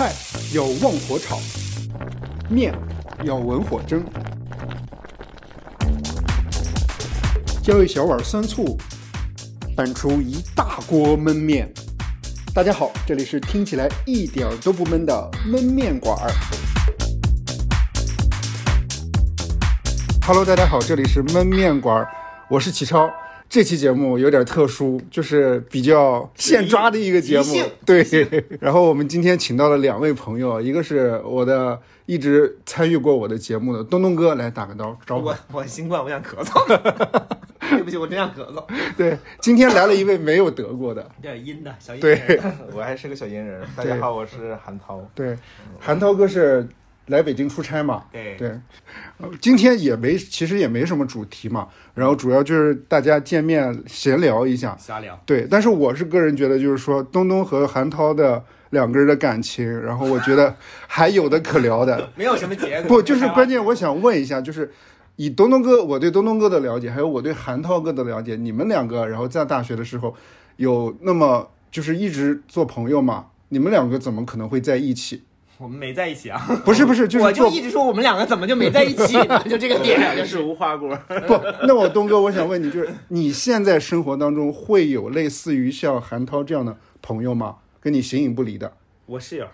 菜要旺火炒，面要文火蒸，浇一小碗酸醋，拌出一大锅焖面。大家好，这里是听起来一点都不闷的焖面馆儿。Hello，大家好，这里是焖面馆儿，我是启超。这期节目有点特殊，就是比较现抓的一个节目。对，然后我们今天请到了两位朋友，一个是我的一直参与过我的节目的东东哥，来打个招招呼我。我新冠，我想咳嗽。对不起，我真想咳嗽。对，今天来了一位没有得过的，有点阴的小阴对。我还是个小阴人。大家好，我是韩涛。对，韩涛哥是来北京出差嘛？对对，呃今天也没，其实也没什么主题嘛，然后主要就是大家见面闲聊一下。瞎聊。对，但是我是个人觉得，就是说东东和韩涛的两个人的感情，然后我觉得还有的可聊的。没有什么结果。不，就是关键，我想问一下，就是以东东哥，我对东东哥的了解，还有我对韩涛哥的了解，你们两个，然后在大学的时候有那么就是一直做朋友嘛？你们两个怎么可能会在一起？我们没在一起啊。不是不是，就是我就一直说我们两个怎么就没在一起呢？就这个点。就 是无花果。不，那我东哥，我想问你，就是你现在生活当中会有类似于像韩涛这样的朋友吗？跟你形影不离的？我室友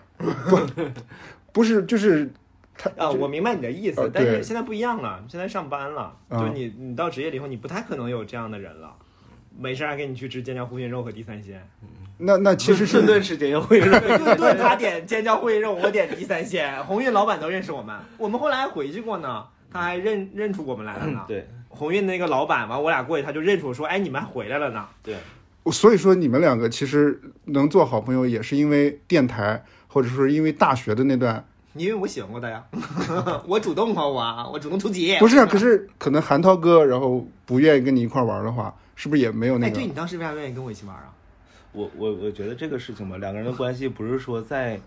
不是，就是他啊，我明白你的意思呃，但是现在不一样了，现在上班了，啊就你你到职业了以后，你不太可能有这样的人了。没事儿还给你去吃尖椒护心肉和地三鲜，那那其实是 顿顿吃煎会肉。对，顿顿他点尖椒护心肉，我点地三鲜。鸿运老板都认识我们，我们后来还回去过呢，他还认认出我们来了呢。对鸿运那个老板，完我俩过去，他就认出我说：“哎，你们还回来了呢。对，所以说你们两个其实能做好朋友，也是因为电台，或者说因为大学的那段。”因为我喜欢过他呀，我主动啊，我我主动出击。不是啊，可是可能韩涛哥然后不愿意跟你一块玩的话，是不是也没有那个哎，个？对你当时为啥愿意跟我一起玩啊？我我我觉得这个事情吧，两个人的关系不是说在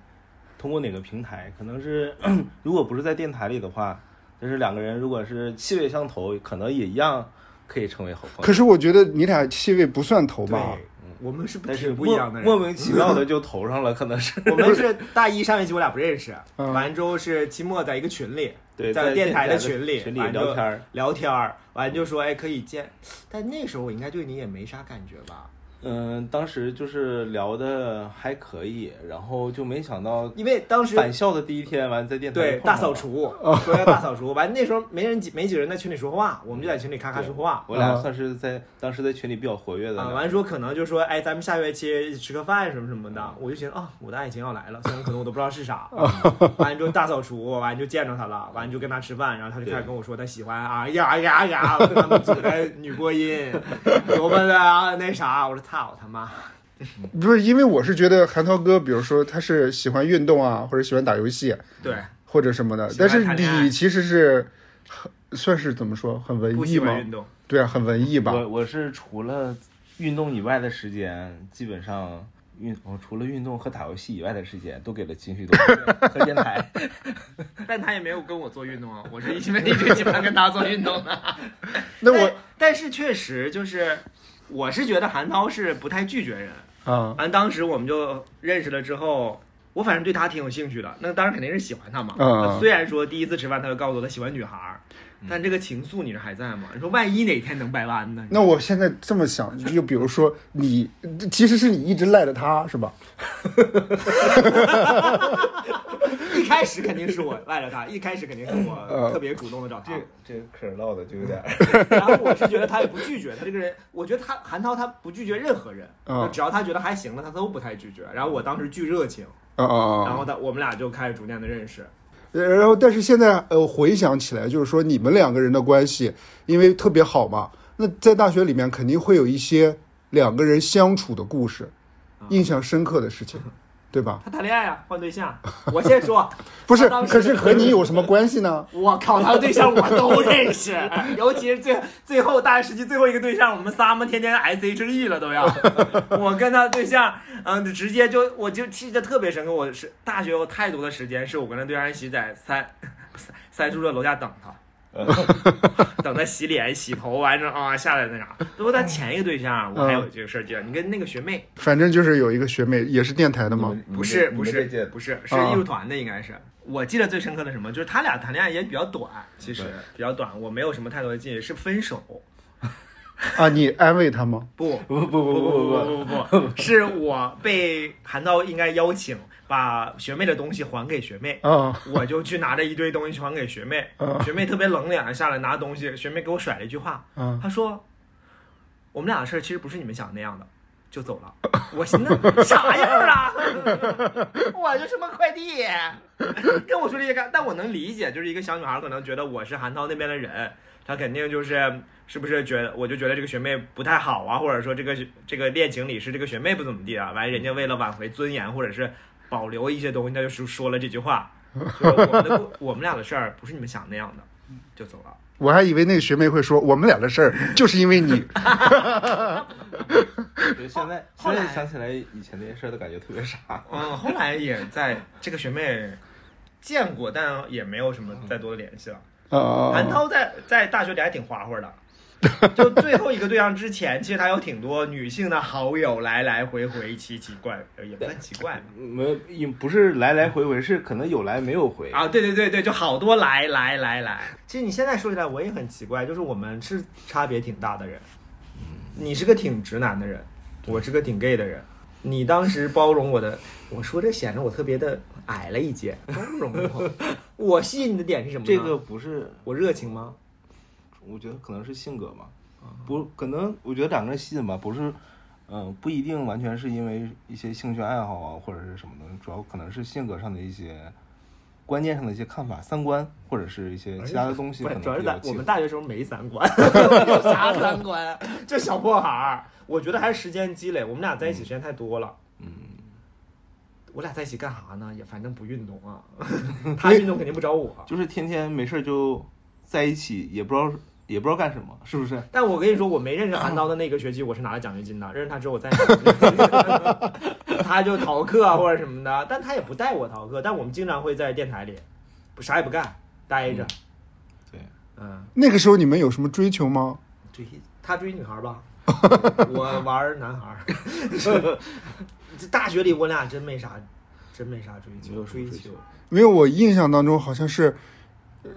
通过哪个平台，可能是 如果不是在电台里的话，就是两个人如果是气味相投，可能也一样可以成为好朋友。可是我觉得你俩气味不算投吧？我们是不但是挺不一样的人。莫莫名其妙的就投上了，可能是我们是大一上学期我俩不认识，嗯完之后是期末在一个群里，对在电台的群里群里聊天儿。聊天儿，完就说哎可以见，但那时候我应该对你也没啥感觉吧，嗯，当时就是聊的还可以，然后就没想到因为当时返校的第一天，完在电台对大扫除，说要大扫除，完那时候没人几没几个人在群里说话，我们就在群里咔咔说话。我俩啊算是在当时在群里比较活跃的啊，两个。完说可能就说，哎，咱们下学期一起吃个饭什么什么的，我就寻思啊，我的爱情要来了，虽然可能我都不知道是啥。完之后大扫除，完就见着他了，完就跟他吃饭，然后他就开始跟我说他喜欢啊呀呀呀，跟他们组的女播音，多么的啊那啥，我说操他妈，不是，因为我是觉得韩涛哥，比如说他是喜欢运动啊，或者喜欢打游戏对，或者什么的，但是你其实是很算是怎么说，很文艺吗？运动，对啊，很文艺吧？我我是除了运动以外的时间，基本上运我除了运动和打游戏以外的时间，都给了情绪多 和电台。但他也没有跟我做运动啊，我是因为一直喜欢跟他做运动的。那我但但是确实就是，我是觉得韩涛是不太拒绝人。啊，完，当时我们就认识了之后，我反正对他挺有兴趣的。那当然肯定是喜欢他嘛。嗯虽然说第一次吃饭他就告诉我他喜欢女孩儿，但这个情愫你这还在吗？你说万一哪天能掰弯呢？那我现在这么想，就比如说你，其实是你一直赖着他是吧？一开始肯定是我赖着他，一开始肯定是我嗯特别主动的找他这。这个嗑唠的就有点，然后我是觉得他也不拒绝，他这个人，我觉得他韩涛他不拒绝任何人，嗯只要他觉得还行了，他都不太拒绝。然后我当时巨热情！然后他我们俩就开始逐渐的认识。呃然后，但是现在呃，回想起来，就是说你们两个人的关系，因为特别好嘛，那在大学里面肯定会有一些两个人相处的故事，印象深刻的事情，对吧？他谈恋爱啊，换对象。我先说，不是，可是和你有什么关系呢？我靠，他的对象我都认识，尤其是最最后大学时期最后一个对象，我们仨嘛天天 S H E 了都要。我跟他对象，嗯，直接就我就记得特别深刻。我是大学有太多的时间是我跟他对象一起在三三三宿舍楼下等他。等他洗脸、洗头完之后啊，下来那啥。不过他前一个对象，我还有这个事儿记得，你跟那个学妹反正就是有一个学妹也是电台的吗，不是不是不是是啊艺术团的，应该是。我记得最深刻的什么，就是他俩谈恋爱也比较短，其实比较短，我没有什么太多的记忆，是分手。啊，你安慰他吗？不不不不不不不不，不不不，是我被韩涛应该邀请把学妹的东西还给学妹，啊，我就去拿着一堆东西去还给学妹，学妹特别冷脸下来拿东西，学妹给我甩了一句话，啊她说：“我们俩的事儿其实不是你们想的那样的。”就走了，我寻思 啥样啊？我就什么快递，跟我说这些干，但我能理解，就是一个小女孩可能觉得我是韩涛那边的人，她肯定就是是不是觉得，我就觉得这个学妹不太好啊，或者说这个这个恋情里是这个学妹不怎么地啊，完人家为了挽回尊严或者是保留一些东西，他就是说了这句话，就是我们的我们俩的事儿不是你们想那样的，就走了。我还以为那个学妹会说我们俩的事儿就是因为你，对现在后来现在想起来以前那些事儿都感觉特别傻。嗯，后来也在这个学妹见过，但也没有什么再多的联系了。啊韩涛在在大学里还挺花花的，就最后一个对象之前，其实他有挺多女性的好友来来回回，奇奇怪，呃也不算奇怪吧。没也不是来来回回，是可能有来没有回。啊，对对对对，就好多来来来来。其实你现在说起来，我也很奇怪，就是我们是差别挺大的人，你是个挺直男的人，我是个挺 gay 的人。你当时包容我的，我说这显得我特别的矮了一截，包容我。我吸引你的点是什么呢？这个不是，我热情吗？我觉得可能是性格吧，不可能。我觉得两个人吸引吧，不是，嗯、不一定完全是因为一些兴趣爱好啊或者是什么的，主要可能是性格上的一些观念上的一些看法、三观或者是一些其他的东西可能，我们大学时候没三观，有 啥三观？这小破孩儿，我觉得还是时间积累。我们俩在一起时间太多了。嗯，我俩在一起干啥呢？也反正不运动啊，他运动肯定不找我。就是天天没事儿就在一起，也不知道也不知道干什么，是不是？但我跟你说，我没认识韩刀的那个学期，我是拿了奖学金的。认识他之后，我再拿了 他就逃课啊或者什么的，但他也不带我逃课。但我们经常会在电台里，不啥也不干，待着。对，嗯，那个时候你们有什么追求吗？追他追女孩吧，我玩男孩。这大学里我俩真没啥，真没啥追求。没有追追求求因为我印象当中好像是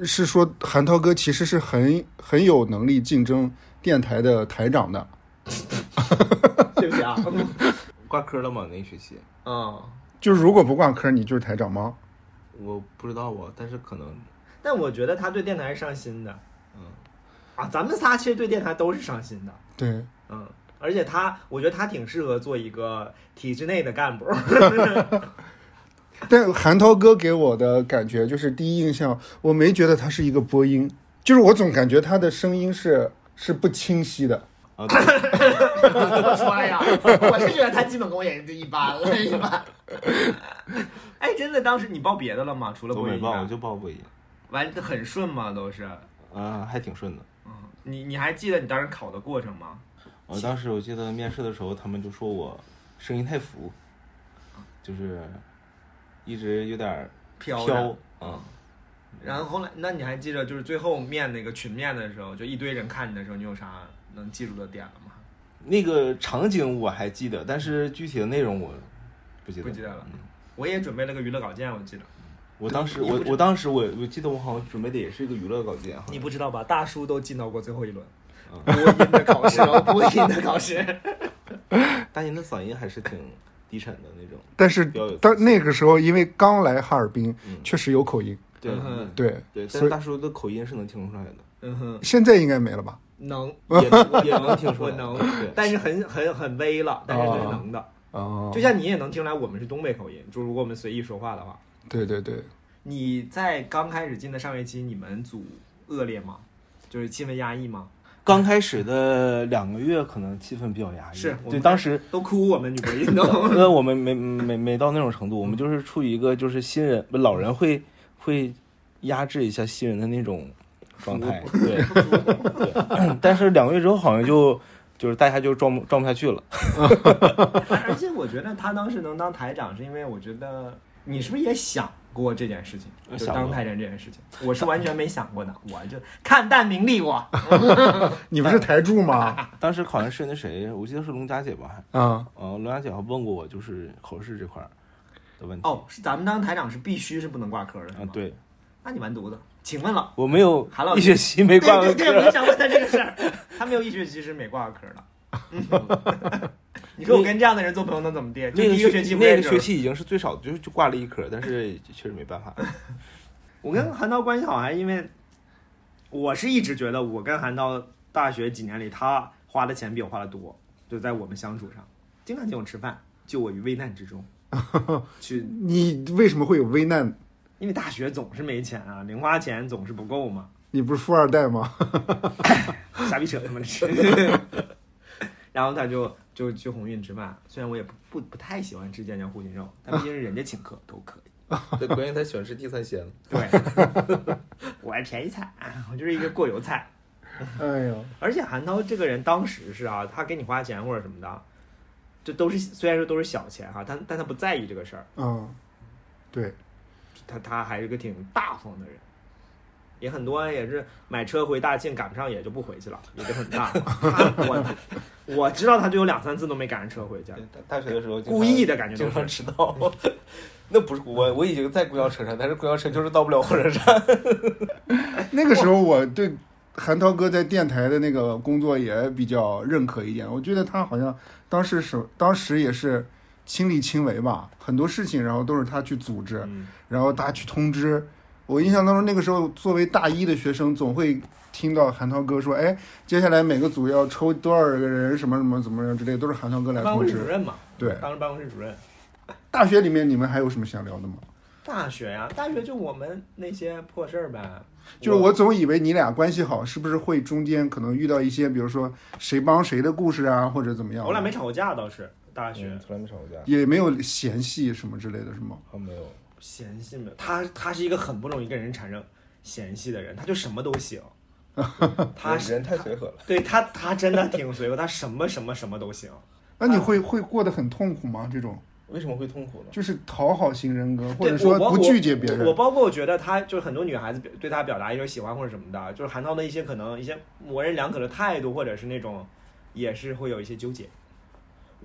是说韩涛哥其实是很很有能力竞争电台的台长的。对不起啊。挂科了吗？那一学期嗯，就是如果不挂科，你就是台长吗？我不知道啊，但是可能但我觉得他对电台是上心的。嗯，啊，咱们仨其实对电台都是上心的。对，嗯，而且他，我觉得他挺适合做一个体制内的干部。但韩涛哥给我的感觉就是第一印象，我没觉得他是一个播音，就是我总感觉他的声音是是不清晰的。啊，对怎么说呀？我是觉得他基本功也就一般了，一般。哎，真的，当时你报别的了吗？除了都没报，播音啊我就报播音，完很顺吗？都是。啊，还挺顺的。嗯，你你还记得你当时考的过程吗？我当时我记得面试的时候，他们就说我声音太浮，就是一直有点儿飘。啊。然后后来，那你还记得就是最后面那个群面的时候，就一堆人看你的时候，你有啥能记住的点了吗？那个场景我还记得，但是具体的内容我不记得。不记得了嗯我也准备了个娱乐稿件，我记得。我当时我我当时我我记得我好像准备的也是一个娱乐稿件哈。你不知道吧？大叔都进到过最后一轮嗯播音的考试哦，播音的考试。大年的 嗓音还是挺低沉的那种。但是比较有当那个时候，因为刚来哈尔滨，嗯确实有口音。对对对，但所以是大叔的口音是能听出来的，嗯哼，现在应该没了吧？能，也也能听出来。能对，但是很很很微了，但是是能的。哦，就像你也能听出来我们是东北口音，就如果我们随意说话的话。对对对，你在刚开始进的上学期，你们组恶劣吗？就是气氛压抑吗？刚开始的两个月可能气氛比较压抑，对，是我们当时都哭我们女播音都。那我们没没没到那种程度，我们就是处于一个就是新人不老人会会压制一下新人的那种状态，对对，但是两个月之后好像就就是大家就装不装不下去了，而且我觉得他当时能当台长，是因为我觉得你是不是也想过这件事情，就当太监这件事情，我是完全没想过的，我就看淡名利我。你不是台柱吗？当时好像是那谁，我记得是龙佳姐吧，还啊，呃，龙佳姐还问过我，就是口试这块儿的问题。哦，是咱们当台长是必须是不能挂科的，是吗，啊对，那你完犊子。请问了，我没有韩老师一学期没挂过对对对，我就科，想问他这个事儿，他没有一学期是没挂过科的。嗯 你说我跟这样的人做朋友能怎么地？就那个第一个学期不那个学期已经是最少的，就就挂了一科，但是确实没办法。我跟韩涛关系好，还因为我是一直觉得我跟韩涛大学几年里，他花的钱比我花的多，就在我们相处上，经常请我吃饭，救我于危难之中。去，你为什么会有危难？因为大学总是没钱啊，零花钱总是不够嘛，你不是富二代吗？瞎逼扯他们吃。然后他就就去鸿运吃饭，虽然我也不不不太喜欢吃尖椒护心肉，但毕竟是人家请客都可以。对，关键他喜欢吃地三鲜。对，我是便宜菜，我就是一个过油菜。哎呦，而且韩涛这个人当时是啊，他给你花钱或者什么的，这都是虽然说都是小钱哈、但但他不在意这个事儿，嗯，对，他他还是个挺大方的人。也很多也是买车回大庆赶不上也就不回去了，也就很 大我我知道他就有两三次都没赶上车回家，大学的时候故意的感觉经。常迟到。那不是我，我已经在公交车上，但是公交车就是到不了火车站。那个时候我对韩涛哥在电台的那个工作也比较认可一点，我觉得他好像当时是当时也是亲力亲为吧，很多事情然后都是他去组织，嗯，然后他去通知。我印象当中，那个时候作为大一的学生，总会听到韩涛哥说：“哎，接下来每个组要抽多少个人，什么什么怎么样之类，都是韩涛哥来办公通知。室主任嘛，对，当时办公室主任。大学里面你们还有什么想聊的吗？大学呀、大学就我们那些破事儿呗。就是我总以为你俩关系好，是不是会中间可能遇到一些，比如说谁帮谁的故事啊，或者怎么样？我俩没吵过架倒是，大学。嗯从来没吵过架，也没有嫌隙什么之类的，是吗？好像没有。嫌弃没有？他他是一个很不容易跟人产生嫌隙的人，他就什么都行。他人太随和了。对他他真的挺随和，他什么什么什么都行。那你会会过得很痛苦吗？这种为什么会痛苦呢？就是讨好型人格，或者说不拒绝别人。我包括我觉得他就是很多女孩子对他表达一种喜欢或者什么的，就是韩涛的一些可能一些模棱两可的态度，或者是那种也是会有一些纠结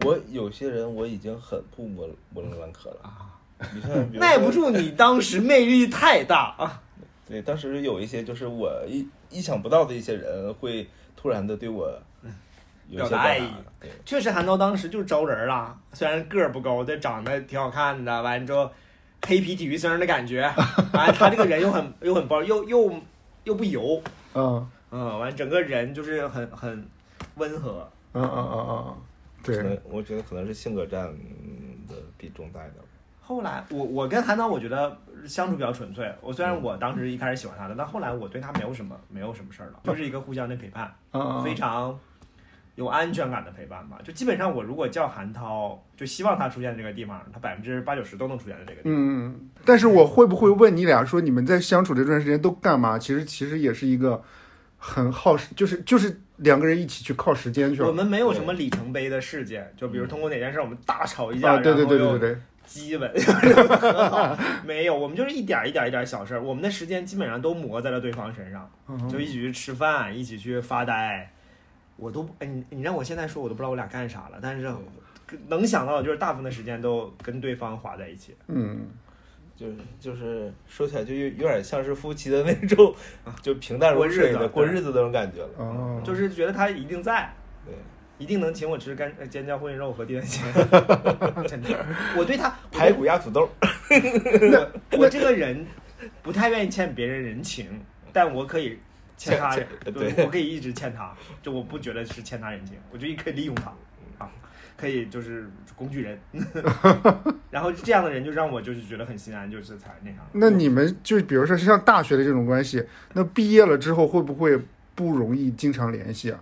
我有些人我已经很不模模棱两可了。啊，耐不。住你当时魅力太大啊。对，当时有一些就是我意意想不到的一些人会突然的对我有表达爱意对，确实，韩涛当时就招人了，虽然个儿不高，但长得挺好看的。完之后，黑皮体育生的感觉，完他这个人又很又很包，又又又不油，嗯嗯，完整个人就是很很温和。嗯嗯嗯嗯，对，我觉得可能是性格占的比重大一点。后来，我我跟韩涛，我觉得相处比较纯粹。我虽然我当时一开始喜欢他的，但后来我对他没有什么没有什么事儿了，就是一个互相的陪伴，非常有安全感的陪伴吧。就基本上，我如果叫韩涛，就希望他出现在这个地方，他百分之八九十都能出现在这个地方。嗯，嗯，但是我会不会问你俩说你们在相处这段时间都干嘛？其实其实也是一个很耗时，就是就是两个人一起去靠时间去了。我们没有什么里程碑的事件，就比如通过哪件事我们大吵一架，啊，对对对对对对，激吻，很好没有，我们就是一点儿一点儿一点儿小事儿，我们的时间基本上都磨在了对方身上，嗯就一起去吃饭，一起去发呆。我都哎，你你让我现在说，我都不知道我俩干啥了，但是能想到的就是大部分的时间都跟对方花在一起。嗯，就是就是说起来就有有点像是夫妻的那种，就平淡如水的过过日子日子那种感觉了。哦，就是觉得他一定在，对，一定能请我吃干呃尖椒烩肉和地三鲜。真的，我对他排骨压土豆，我我这个人不太愿意欠别人人情，但我可以欠他欠人，对对我可以一直欠他，就我不觉得是欠他人情，我觉得可以利用他啊，可以就是工具人，然后这样的人就让我就是觉得很心安，就是才那啥。那你们就比如说像大学的这种关系，那毕业了之后会不会不容易经常联系啊？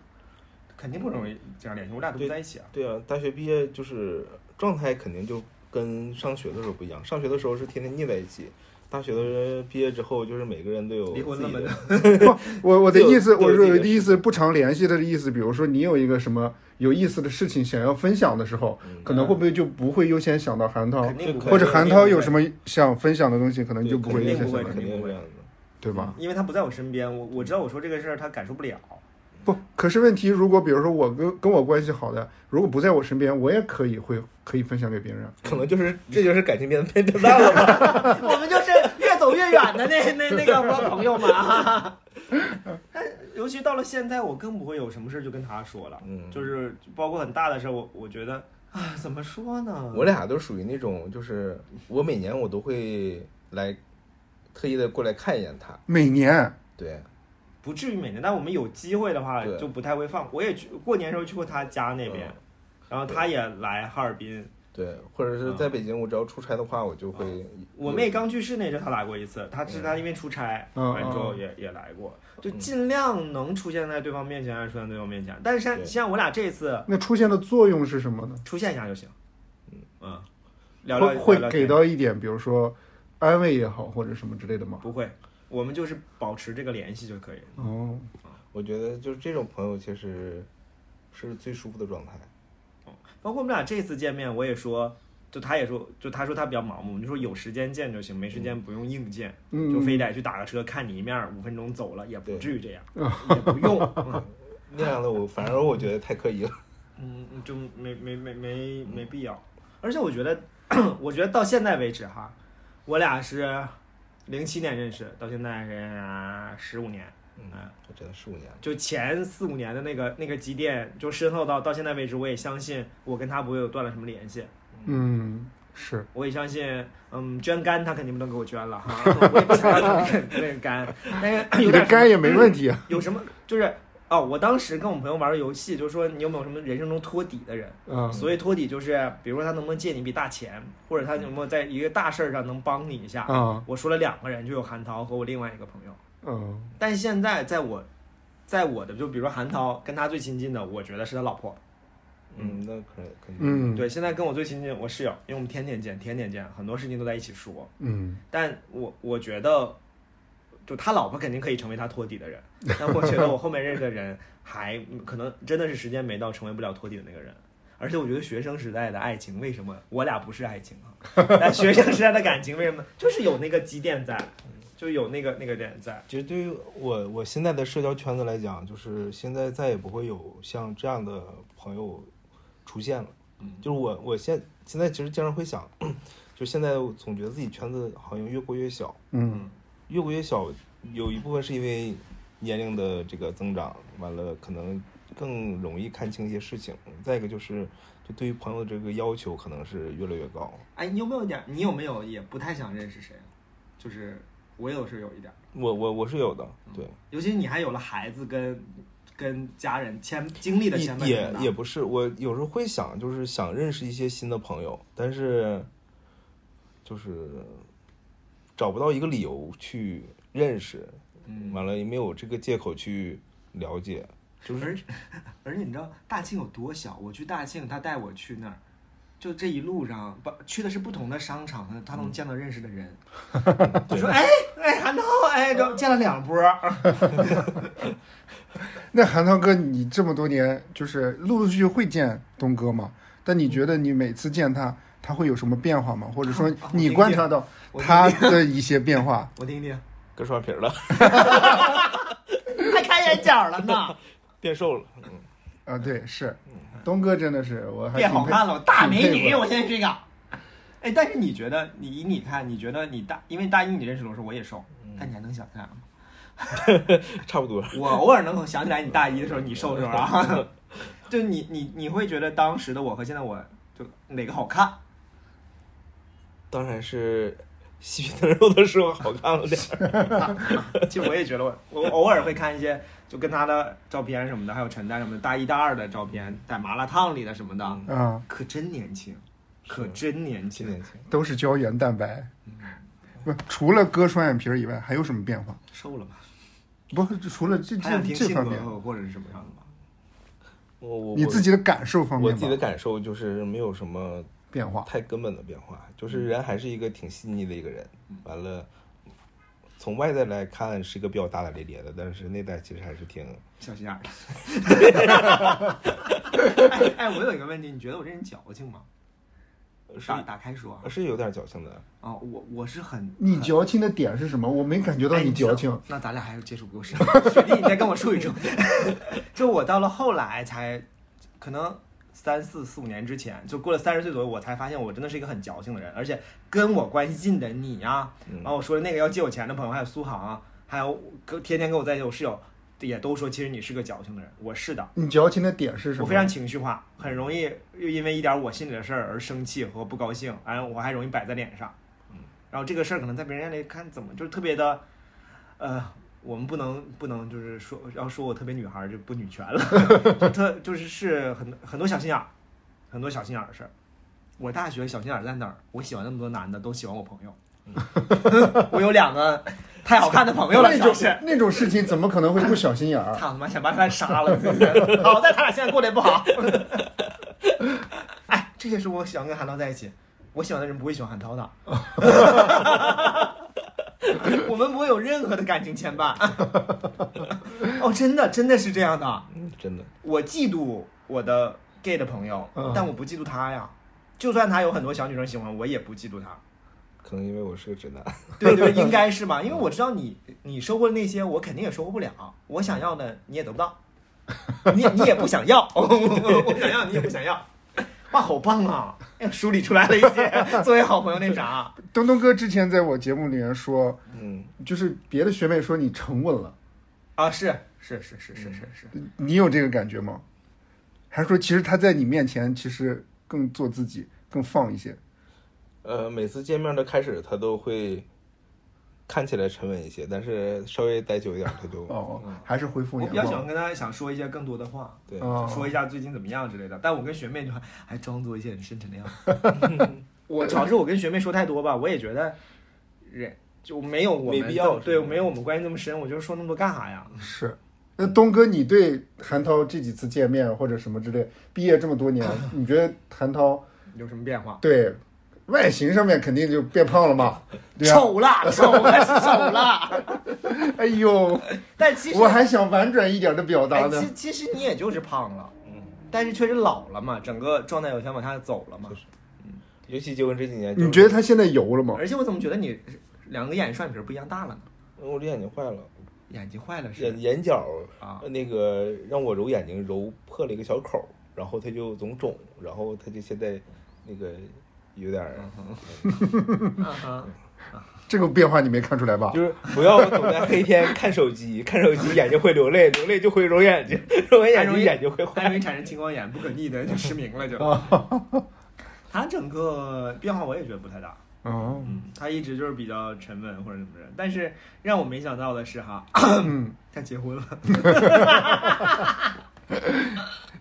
肯定不容易这样联系，我俩都不在一起啊。对啊，大学毕业就是状态肯定就跟上学的时候不一样。上学的时候是天天腻在一起，大学的毕业之后，就是每个人都有离婚了自己吗 的我我的意思，我说都有自己的我的意思不常联系的意思，比如说你有一个什么有意思的事情想要分享的时候，嗯可能会不会就不会优先想到韩涛，或者韩涛有什么？想分享的东西，可能就不会优肯定会先想到你，肯定是这样的。对吧？因为他不在我身边，我我知道我说这个事儿他感受不了。不，可是问题，如果比如说我跟跟我关系好的，如果不在我身边，我也可以会可以分享给别人。可能就是这就是感情变变变淡了吧？我们就是越走越远的那那那个朋友嘛。但尤其到了现在，我更不会有什么事就跟他说了，嗯就是包括很大的事，我我觉得啊，怎么说呢？我俩都属于那种，就是我每年我都会来特意的过来看一眼他。每年对，不至于每年，但我们有机会的话就不太会放。我也去过年时候去过他家那边，嗯然后他也来哈尔滨。对，或者是在北京，我只要出差的话，我就会。我妹刚去世那阵，她来过一次。他是她因为出差，嗯完之后也也来过，就尽量能出现在对方面前，还是出现在对方面前。但是像像我俩这次那出现的作用是什么呢？出现一下就行，嗯嗯，聊聊会会给到一点，比如说安慰也好，或者什么之类的吗？不会，我们就是保持这个联系就可以。哦，我觉得就是这种朋友，其实是最舒服的状态。哦包括我们俩这次见面，我也说，就他也说，就他说他比较忙嘛，我们就说有时间见就行，没时间不用硬见，嗯，就非得去打个车看你一面，五分钟走了，也不至于这样，也不用，嗯那样的我，反而我觉得太刻意了。嗯，就没没没没没必要。而且我觉得，我觉得到现在为止哈，我俩是零七年认识，到现在是十五年，嗯嗯，我真的十五年了。就前四五年的那个那个积淀，就深厚到到现在为止，我也相信我跟他不会有断了什么联系。嗯，是，我也相信，嗯，捐肝他肯定不能给我捐了哈，我也不想要他 那个那个肝，但是你有点的肝也没问题啊。有什么就是哦，我当时跟我们朋友玩的游戏，就是说你有没有什么人生中托底的人？嗯，所谓托底就是，比如说他能不能借你一笔大钱，或者他有没有在一个大事儿上能帮你一下。嗯，我说了两个人，就有韩涛和我另外一个朋友。嗯，但现在在我，在我的就比如说韩涛跟他最亲近的，我觉得是他老婆。嗯，那可能肯定。嗯，，对，现在跟我最亲近我室友，因为我们天天见，天天见，很多事情都在一起说。嗯，但我我觉得，就他老婆肯定可以成为他托底的人，但我觉得我后面认识的人还可能真的是时间没到，成为不了托底的那个人。而且我觉得学生时代的爱情，为什么我俩不是爱情啊？但学生时代的感情为什么就是有那个积淀在，就有那个那个点在。其实对于我我现在的社交圈子来讲，就是现在再也不会有像这样的朋友出现了。嗯就是我我现现在其实经常会想，就现在总觉得自己圈子好像越过越小，嗯，越过越小，有一部分是因为年龄的这个增长，完了可能更容易看清一些事情。再一个就是，就对于朋友的这个要求可能是越来越高。哎，你有没有一点？你有没有也不太想认识谁？就是我有是有一点，我我我是有的，对，尤其你还有了孩子跟跟家人牵经历的也牵绊也也不是，我有时候会想，就是想认识一些新的朋友，但是就是找不到一个理由去认识，嗯。完了也没有这个借口去了解，就是而且 你知道大庆有多小？我去大庆，他带我去那儿，就这一路上，不去的是不同的商场，他他能见到认识的人，就说哎哎韩涛哎，见了两波，那韩涛哥，你这么多年就是陆陆续续会见东哥吗？但你觉得你每次见他，他会有什么变化吗？或者说 你观察到他的一些变化？我听听，割双眼皮儿了，还开眼角了呢，变瘦了，嗯，啊，对，是东哥真的是我还变好看了，大美女，我现在是个。哎，但是你觉得你以你看，你觉得你大，因为大一你认识我时候我也瘦，但你还能想起来吗？差不多。我偶尔能想起来你大一的时候你瘦的时候啊，就你你你会觉得当时的我和现在我就哪个好看？当然是细皮嫩肉的时候好看了点儿。其实我也觉得我我偶尔会看一些就跟他的照片什么的，还有陈丹什么的，大一大二的照片，在麻辣烫里的什么的，啊，可真年轻，可真年轻。年轻，都是胶原蛋白。不，除了割双眼皮以外，还有什么变化？瘦了吧？不，除了这这这方面，或者是什么样的吧？我我你自己的感受方面我自己的感受就是没有什么变化？太根本的变化，就是人还是一个挺细腻的一个人。完了，从外在来看是一个比较大大咧咧的，但是内在其实还是挺小心眼儿的。哎哎，我有一个问题，你觉得我这人矫情吗？是打打开说啊是有点矫情的。啊，我我是很你矫情的点是什么？我没感觉到哎你矫情。那咱俩还是接触不够深。学弟，你再跟我说一说。就我到了后来才，可能三四四五年之前，就过了三十岁左右，我才发现我真的是一个很矫情的人，而且跟我关系近的你啊，嗯然后我说的那个要借我钱的朋友，还有苏杭啊，还有跟天天跟我在一起我室友，也都说其实你是个矫情的人。我是的，你矫情的点是什么？我非常情绪化，很容易又因为一点我心里的事儿而生气和不高兴，然后我还容易摆在脸上。嗯然后这个事儿可能在别人眼里看怎么就是特别的，呃，我们不能不能就是说要说我特别女孩儿就不女权了，就特就是是很很多小心眼儿，很多小心眼儿的事儿。我大学小心眼儿在哪儿？我喜欢那么多男的都喜欢我朋友，我有两个太好看的朋友了，那种。那种事情怎么可能会不小心眼儿？操他妈，想把他俩杀了！好在他俩现在过得也不好。哎，这也是我喜欢跟韩涛在一起。我喜欢的人不会喜欢韩涛的，我们不会有任何的感情牵绊。哦，真的，真的是这样的。嗯，真的。我嫉妒我的 gay 的朋友嗯，但我不嫉妒他呀。就算他有很多小女生喜欢，我也不嫉妒他。可能因为我是个直男，对对，应该是吧？因为我知道你你收获的那些，我肯定也收获不了。我想要的你也得不到，你也你也不想要，我想要你也不想要。哇，好棒啊！哎梳理出来了一些 作为好朋友那啥。东东哥之前在我节目里面说，嗯，就是别的学妹说你沉稳了，啊，是是是是是是是，你有这个感觉吗？还是说其实他在你面前其实更做自己，更放一些？呃，每次见面的开始，他都会看起来沉稳一些，但是稍微待久一点，他就哦，还是恢复年我比较喜欢跟大家想说一些更多的话，对，哦，说一下最近怎么样之类的。但我跟学妹就还还装作一些很深沉的样子。我主要是我跟学妹说太多吧，我也觉得人就没有我们没必要对，没有我们关系那么深。我就说那么多干啥呀？是。那东哥，你对韩涛这几次见面或者什么之类，毕业这么多年，你觉得韩涛有什么变化？对外形上面肯定就变胖了嘛？对啊。丑了，丑还是丑了。哎呦，但其实我还想婉转一点的表达哎，呢。其其实你也就是胖了，嗯，但是确实老了嘛，整个状态有想往下走了嘛。嗯尤其结婚这几年，就是你觉得他现在油了吗？而且我怎么觉得你两个眼双眼皮不一样大了呢？我这眼睛坏了，眼睛坏了是眼眼角啊，那个让我揉眼睛揉破了一个小口儿，然后它就总肿，然后它就现在那个有点儿，嗯哼 这个变化你没看出来吧？就是不要总在黑天看手机，看手机眼睛会流泪，流泪就会揉眼睛，揉完眼睛眼睛会坏。还容易产生青光眼，不可逆的就失明了就。他整个变化我也觉得不太大，哦，嗯，他一直就是比较沉稳或者怎么着，但是让我没想到的是哈，嗯，他结婚了，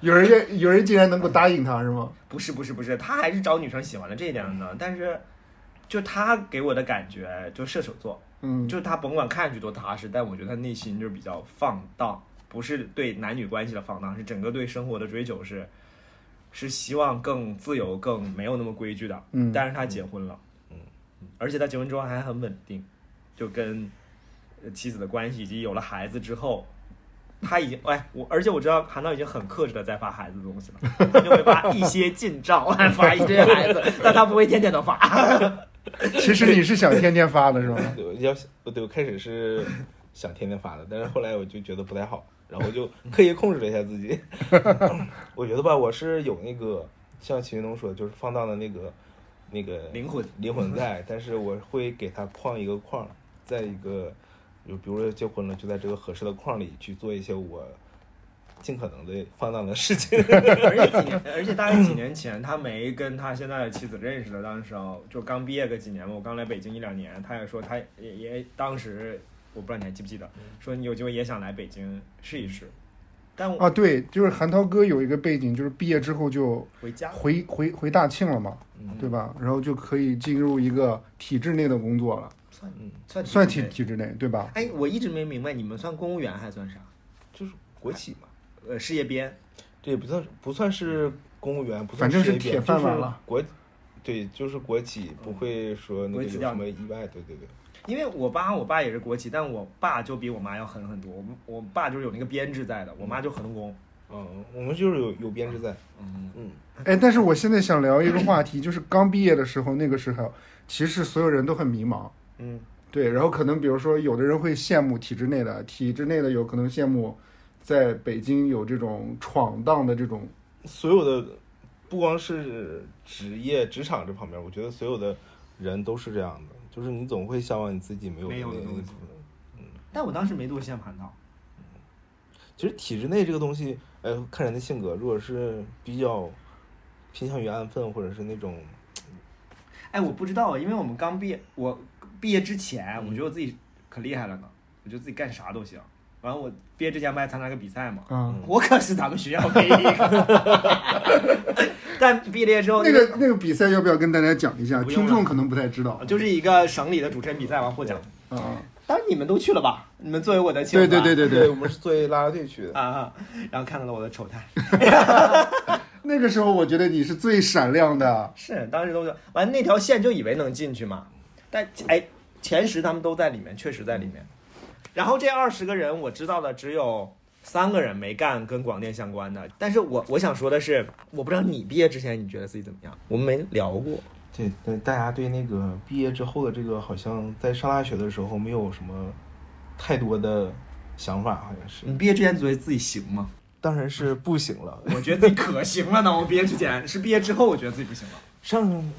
有人也有人竟然能够答应他是吗？不是不是不是，他还是找女生喜欢的这一点呢，但是就他给我的感觉就射手座，嗯，就是他甭管看上去多踏实，但我觉得他内心就是比较放荡，不是对男女关系的放荡，是整个对生活的追求是，是希望更自由、更没有那么规矩的。嗯但是他结婚了，嗯，而且他结婚之后还很稳定，就跟呃妻子的关系以及有了孩子之后。他已经哎，我而且我知道韩导已经很克制的在发孩子的东西了，他就会发一些近照，发一堆孩子，但他不会天天都发。其实你是想天天发的是吗？对，我要我对我开始是想天天发的，但是后来我就觉得不太好，然后就刻意控制了一下自己。我觉得吧，我是有那个像秦云龙说的，就是放荡的那个那个灵魂灵魂在，但是我会给他框一个框，在一个就比如说结婚了，就在这个合适的框里去做一些我尽可能的放荡的事情。而且几年，而且大概几年前，他没跟他现在的妻子认识的，当时候就刚毕业个几年嘛，我刚来北京一两年，他也说他也也当时我不知道你还记不记得，说你有机会也想来北京试一试，但我啊，对，就是韩涛哥有一个背景，就是毕业之后就回家回回回大庆了嘛，嗯对吧？然后就可以进入一个体制内的工作了，算嗯，算算体体制内对吧？哎，我一直没明白你们算公务员还算啥？就是国企嘛，呃，事业编对不算不算是公务员，不反正是算事业编铁饭碗了。就是国对，就是国企，不会说那个什么意外。对对对，因为我爸我爸也是国企，但我爸就比我妈要狠很多。我我爸就是有那个编制在的，我妈就合同工。嗯，我们就是有有编制在。嗯，嗯，哎，但是我现在想聊一个话题，就是刚毕业的时候，那个时候其实所有人都很迷茫。嗯，对，然后可能比如说，有的人会羡慕体制内的，体制内的有可能羡慕在北京有这种闯荡的这种，所有的不光是职业职场这方面，我觉得所有的人都是这样的，就是你总会向往你自己没有没有的东西嗯。但我当时没多羡慕韩涛。其实体制内这个东西，呃，看人的性格，如果是比较偏向于安分，或者是那种，哎，我不知道，因为我们刚毕业，我毕业之前，我觉得我自己可厉害了呢，我觉得自己干啥都行。完了，我毕业之前不还参加个比赛嘛，嗯，我可是咱们学校唯一一个。但毕业之后，那个那个比赛要不要跟大家讲一下？听众可能不太知道就是一个省里的主持人比赛完获奖。啊。当然你们都去了吧？你们作为我的亲对对对对对，对，我们是作为啦啦队去的。啊啊！然后看到了我的丑态，那个时候我觉得你是最闪亮的。是当时都是完那条线就以为能进去嘛，但哎前十他们都在里面，确实在里面。然后这二十个人我知道的只有三个人没干跟广电相关的，但是我我想说的是，我不知道你毕业之前你觉得自己怎么样，我们没聊过。对，对，大家对那个毕业之后的这个，好像在上大学的时候没有什么太多的想法，好像是。你毕业之前觉得自己行吗？当然是不行了。我觉得自己可行了呢。我毕业之前是毕业之后，我觉得自己不行了。上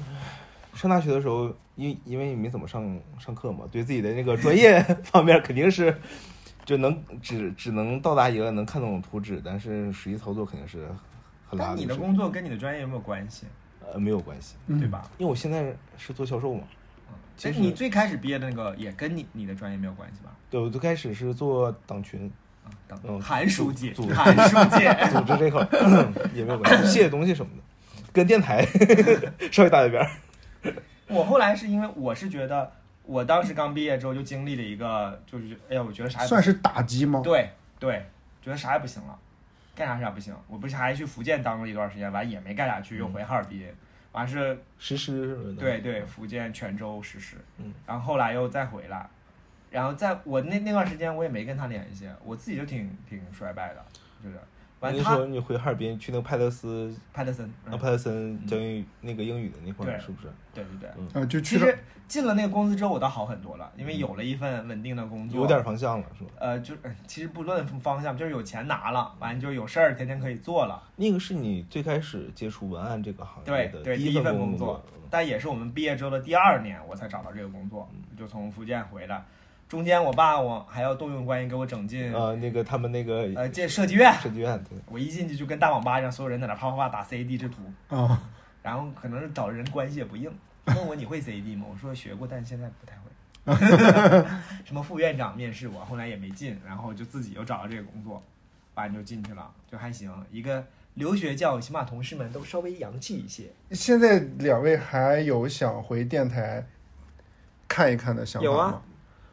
上大学的时候，因因为没怎么上上课嘛，对自己的那个专业 方面肯定是就能只只能到达一个能看懂图纸，但是实际操作肯定是很拉但你的工作跟你的专业有没有关系？呃没有关系，嗯对吧？因为我现在是做销售嘛。其实哎你最开始毕业的那个也跟你你的专业没有关系吧？对，我最开始是做党群，啊，党嗯韩书记，组韩书记，组织这块 也没有关系，写东西什么的，跟电台 稍微搭一边儿。我后来是因为我是觉得，我当时刚毕业之后就经历了一个，就是哎呀，我觉得啥也不算是打击吗？对对，觉得啥也不行了，干啥啥不行。我不是还去福建当了一段时间，完也没干下去，又回哈尔滨，完是实施什么的。对对，福建泉州实施，嗯，然后后来又再回来，然后在我那那段时间我也没跟他联系，我自己就挺挺衰败的，就是完他那时候你回哈尔滨去那个派特斯，派特森，嗯啊，派特森教英语那个英语的那块儿是不是？对对对。啊，就其实进了那个公司之后，我倒好很多了，因为有了一份稳定的工作，有点方向了是吧？呃，就呃其实不论方向，就是有钱拿了，完就有事儿，天天可以做了。那个是你最开始接触文案这个行业的第一一份工工作，但也是我们毕业之后的第二年，我才找到这个工作，嗯就从福建回来。中间我爸我还要动用关系给我整进啊，那个他们那个呃这设计院，设计院对，我一进去就跟大网吧一样，所有人在那啪啪啪打 CAD 制图，啊，然后可能是找人关系也不硬，问我你会 CAD 吗？我说学过，但现在不太会。什么副院长面试我，后来也没进，然后就自己又找到这个工作，完就进去了，就还行。一个留学教育，起码同事们都稍微洋气一些。现在两位还有想回电台看一看的想法吗？有啊，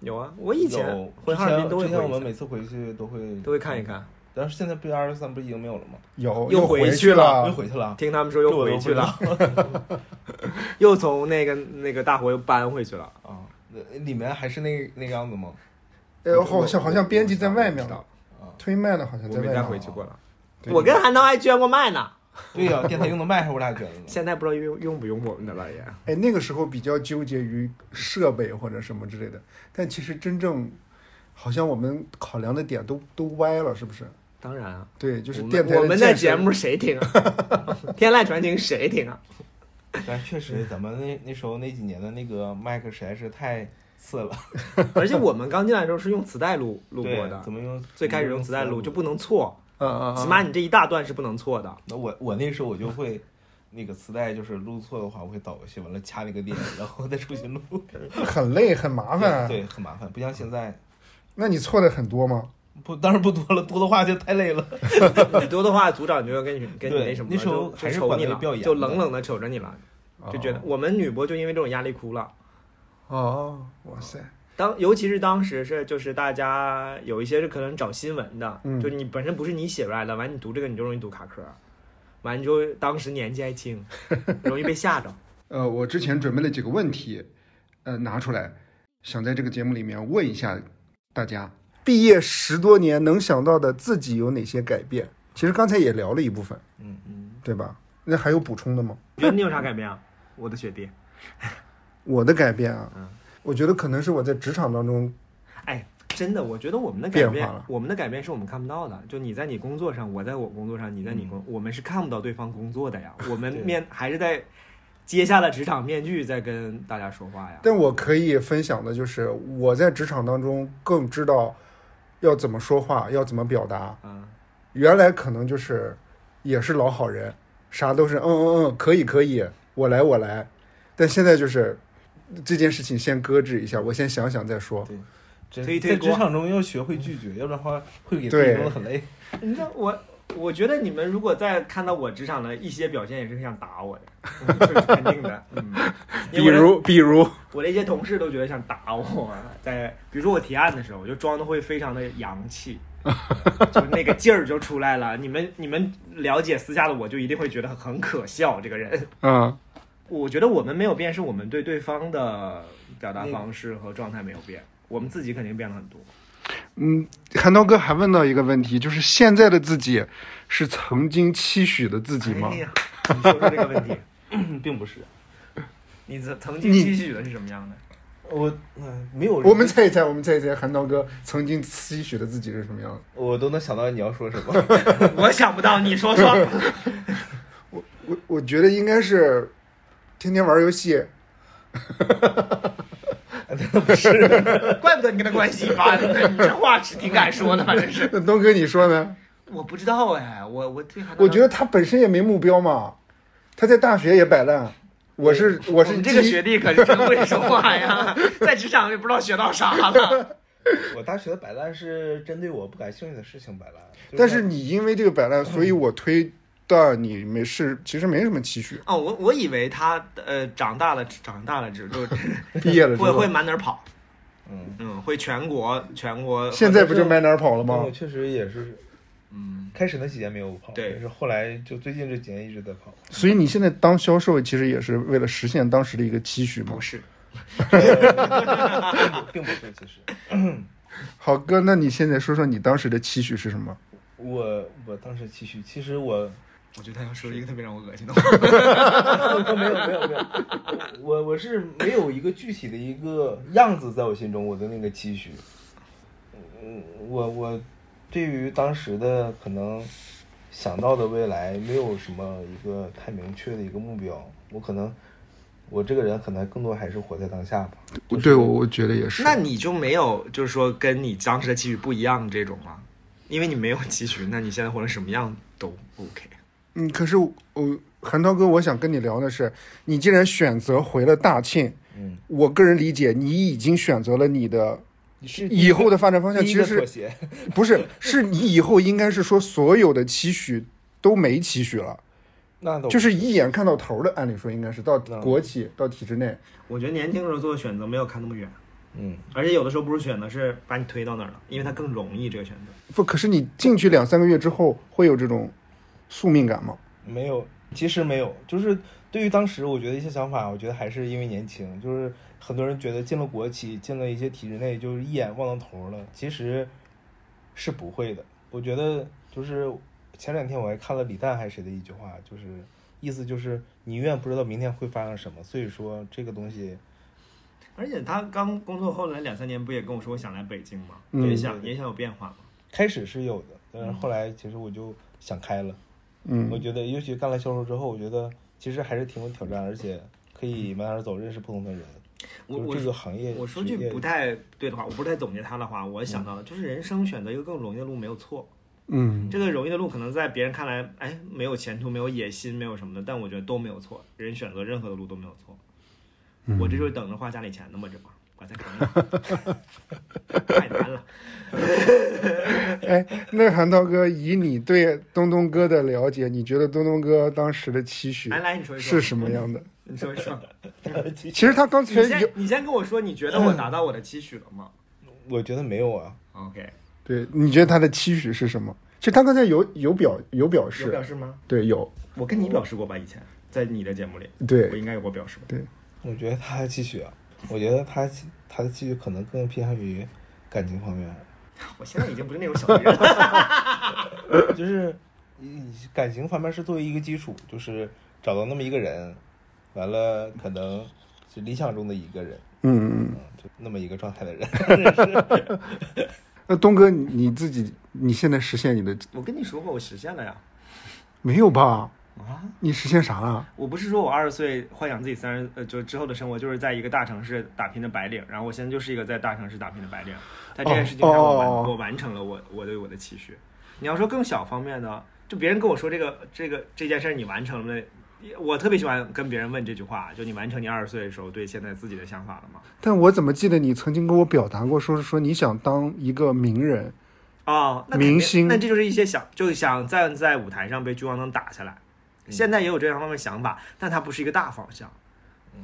有啊，我以前回哈尔滨都会之前我们每次回去都会都会看一，看，但是现在 B 二十三不是已经没有了吗？有又回回去了又回去了，听他们说又回去了，又从那个那个大火又搬回去了。啊，那里面还是那那个样子吗？呃，好像好像编辑在外面推麦的好像我没再在外面。回去过了。我跟韩涛还捐过麦呢，对呀，电台用的麦我俩觉得呢。现在不知道用用不用我们的了也。哎，那个时候比较纠结于设备或者什么之类的，但其实真正好像我们考量的点都都歪了，是不是？当然啊，对，就是我电台们我们的节目谁听啊？天籁传情谁听啊？但确实，咱们那那时候那几年的那个麦克实在是太次了，而且我们刚进来的时候是用磁带录录过，的怎，么用？最开始用磁带录就不能错，嗯嗯，嗯起码你这一大段是不能错的。那我我那时候我就会，那个磁带就是录错的话，我会倒过去，完了掐那个点，然后再重新录。很累很麻烦。对，很麻烦，不像现在，那你错的很多吗？不，当然不多了，多的话就太累了。你多的话，组长就要跟你跟你那什么了，那时候就还是管瞅你了就冷冷的瞅着你了，就觉得哦我们女播就因为这种压力哭了。哦，哇塞，当尤其是当时是就是大家有一些是可能找新闻的，嗯就你本身不是你写出来的，完你读这个你就容易读卡壳，完就当时年纪还轻，容易被吓着。呃，我之前准备了几个问题，呃，拿出来，想在这个节目里面问一下大家，毕业十多年能想到的自己有哪些改变？其实刚才也聊了一部分，嗯嗯，对吧？那还有补充的吗？你觉得你有啥改变啊？我的学弟，我的改变啊，嗯我觉得可能是我在职场当中，哎，真的，我觉得我们的改变变，我们的改变是我们看不到的。就你在你工作上，我在我工作上，你在你工，我们是看不到对方工作的呀。我们面还是在揭下了职场面具，在跟大家说话呀。但我可以分享的就是我在职场当中更知道要怎么说话，要怎么表达。嗯，原来可能就是也是老好人，啥都是嗯嗯嗯，可以可以，我来我来。但现在就是这件事情先搁置一下，我先想想再说。对推推在职场中要学会拒绝，要不然的话会给自对己弄得很累。你知道我，我觉得你们如果再看到我职场的一些表现，也是想打我的，这是肯定的。嗯，比如比如，我的一些同事都觉得想打我，在比如说我提案的时候，我就装的会非常的洋气，就那个劲儿就出来了。你们你们了解私下的我，就一定会觉得很可笑。这个人，嗯，我觉得我们没有变，是我们对对方的表达方式和状态没有变，我们自己肯定变了很多。嗯，韩涛哥还问到一个问题，就是现在的自己是曾经期许的自己吗哎？你说说这个问题，并不是，你曾曾经期许的是什么样的？我嗯没有，我们猜一猜，我们猜一猜，韩涛哥曾经期许的自己是什么样的？我都能想到你要说什么。我想不到，你说说。我我我觉得应该是天天玩游戏，不 是怪不得你跟他关系一般呢，你这话是挺敢说的，反正是。那东哥你说呢？我不知道哎，我我对韩我觉得他本身也没目标嘛，他在大学也摆烂。我是我是我们这个学弟可是真会说话呀，在职场也不知道学到啥了。我大学的摆烂是针对我不感兴趣的事情摆烂，就但是你因为这个摆烂，所以我推断你没事，其实没什么期许。哦，我我以为他呃长大了，长大了之后 毕业了之会会后，满哪儿跑，嗯，嗯，会全国全国。现在不就满哪儿跑了吗我？确实也是嗯，开始那几年没有跑，对但是后来就最近这几年一直在跑。所以你现在当销售，其实也是为了实现当时的一个期许吗不。是，并不是，其实 好哥，那你现在说说你当时的期许是什么？我我当时期许，其实我我觉得他要说一个特别让我恶心的话。没有没有没有，我我是没有一个具体的一个样子在我心中，我的那个期许。嗯，我我对于当时的可能想到的未来，没有什么一个太明确的一个目标。我可能我这个人可能更多还是活在当下吧。就是对我我觉得也是。那你就没有就是说跟你当时的期许不一样这种吗？因为你没有期许，那你现在活成什么样都 OK。嗯，可是我韩涛哥，我想跟你聊的是，你既然选择回了大庆，嗯，我个人理解，你已经选择了你的是以后的发展方向，其实是妥协。不是是你以后应该是说所有的期许都没期许了，那就是一眼看到头的，按理说应该是到嗯国企到体制内，我觉得年轻的时候做的选择没有看那么远，嗯，而且有的时候不是选择，是把你推到那儿了，因为它更容易这个选择。不，可是你进去两三个月之后会有这种宿命感吗？没有，其实没有，就是对于当时我觉得一些想法，我觉得还是因为年轻，就是很多人觉得进了国企，进了一些体制内，就是一眼望到头了，其实是不会的。我觉得就是前两天我还看了李诞还是谁的一句话，就是意思就是你永远不知道明天会发生什么，所以说这个东西，而且他刚工作后来两三年，不也跟我说我想来北京吗？嗯也想也想有变化嘛。开始是有的，但是后来其实我就想开了。我嗯，我觉得，尤其干了销售之后，我觉得其实还是挺有挑战，而且可以慢慢走，认识不同的人。我我这个行业，我说句不太对的话，我不是太总结他的话，我想到的就是人生选择一个更容易的路没有错。嗯，这个容易的路可能在别人看来，哎，没有前途，没有野心，没有什么的，但我觉得都没有错。人选择任何的路都没有错。我这就是等着花家里钱的嘛，这不，我再扛太难了。哎，那韩涛哥，以你对东东哥的了解，你觉得东东哥当时的期许来来，你说一说是什么样的？你说一说。其实他刚才你先有，你先跟我说，你觉得我达到我的期许了吗我觉得没有啊，？OK，对，你觉得他的期许是什么？其实他刚才有有表有表有示，表示吗？对，有。我跟你表示过吧，以前在你的节目里，对我对应该有过表示吧？我觉得他的期许啊，我觉得他他的期许可能更偏向于感情方面，我现在已经不是那种小女人了。就是嗯感情方面是作为一个基础，就是找到那么一个人，完了可能是理想中的一个人，嗯嗯就那么一个状态的人。那东哥，你你自己你现在实现你的我跟你说过，我实现了呀。没有吧？啊，你实现啥了？我不是说我二十岁幻想自己三十呃，就之后的生活就是在一个大城市打拼的白领，然后我现在就是一个在大城市打拼的白领，在这件事情上我完、我完成了我我对我的期许。你要说更小方面呢，就别人跟我说这个这个这件事儿你完成了？我特别喜欢跟别人问这句话，就你完成你二十岁的时候对现在自己的想法了吗？但我怎么记得你曾经跟我表达过，说是说你想当一个名人？哦，那明星那这就是一些想，就想站在舞台上被聚光灯打下来。现在也有这样方面想法，但它不是一个大方向。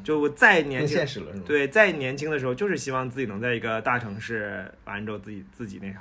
就我再年轻，现实了是吗？对，再年轻的时候就是希望自己能在一个大城市，完了之后自己自己那啥，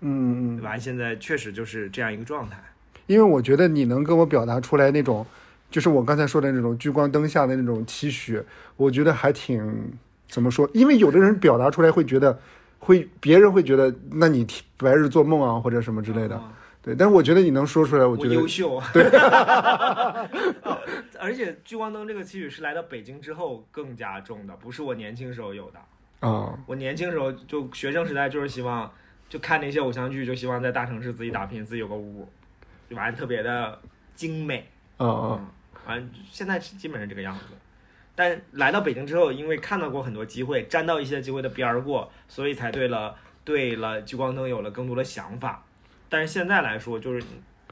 嗯嗯，完现在确实就是这样一个状态。因为我觉得你能跟我表达出来那种，就是我刚才说的那种聚光灯下的那种期许，我觉得还挺怎么说？因为有的人表达出来会觉得，会别人会觉得，那你白日做梦啊，或者什么之类的。啊对，但是我觉得你能说出来，我我觉得优秀。对、哦，而且聚光灯这个期许是来到北京之后更加重的，不是我年轻时候有的。啊，我年轻时候就学生时代就是希望，就看那些偶像剧，就希望在大城市自己打拼，自己有个屋，就完了特别的精美。啊啊，嗯，完现在基本上这个样子。但来到北京之后，因为看到过很多机会，沾到一些机会的边儿过，所以才对了对了聚光灯有了更多的想法。但是现在来说，就是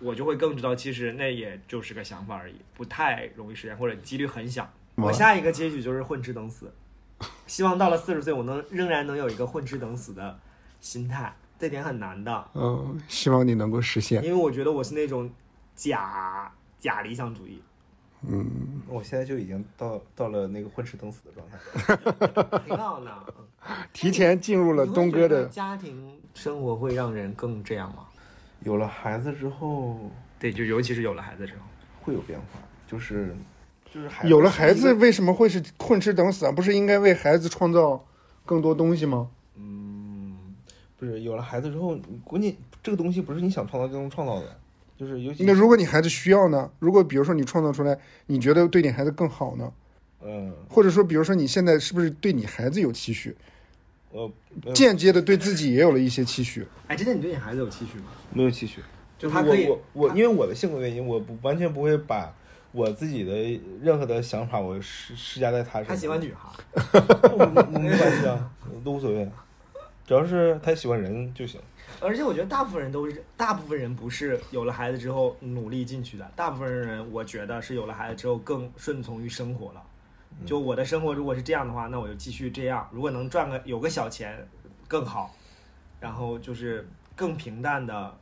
我就会更知道，其实那也就是个想法而已，不太容易实现，或者几率很小。我下一个结局就是混吃等死，希望到了四十岁，我能仍然能有一个混吃等死的心态，这点很难的，嗯，希望你能够实现。因为我觉得我是那种假假理想主义。嗯，我现在就已经到到了那个混吃等死的状态。挺好的。提前进入了东哥的，家庭生活会让人更这样吗？有了孩子之后对，就尤其是有了孩子之后，会有变化，就是就是孩子有了孩子为什么会是混吃等死啊？不是应该为孩子创造更多东西吗？嗯，不是有了孩子之后，你关键这个东西不是你想创造就能创造的，就是尤其那如果你孩子需要呢？如果比如说你创造出来，你觉得对你孩子更好呢？嗯或者说，比如说你现在是不是对你孩子有期许，我没有间接的对自己也有了一些期许？哎，真的，你对你孩子有期许吗？没有期许，就是他可以我我我因为我的性格原因，我不完全不会把我自己的任何的想法我施施加在他身上。他喜欢女孩，我没没关系啊，都无所谓，主要是他喜欢人就行。而且我觉得大部分人都是，大部分人不是有了孩子之后努力进去的，大部分人我觉得是有了孩子之后更顺从于生活了。就我的生活如果是这样的话，那我就继续这样。如果能赚个有个小钱更好，然后就是更平淡的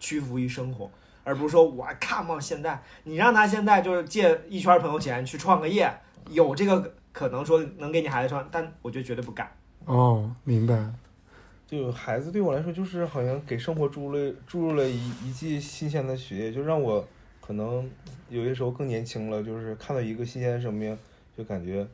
屈服于生活，而不是说我看嘛现在你让他现在就是借一圈朋友钱去创个业，有这个可能说能给你孩子创，但我就绝对不敢。哦，明白。就孩子对我来说，就是好像给生活注入了注入了一一剂新鲜的血液，就让我可能有些时候更年轻了，就是看到一个新鲜的生命，就感觉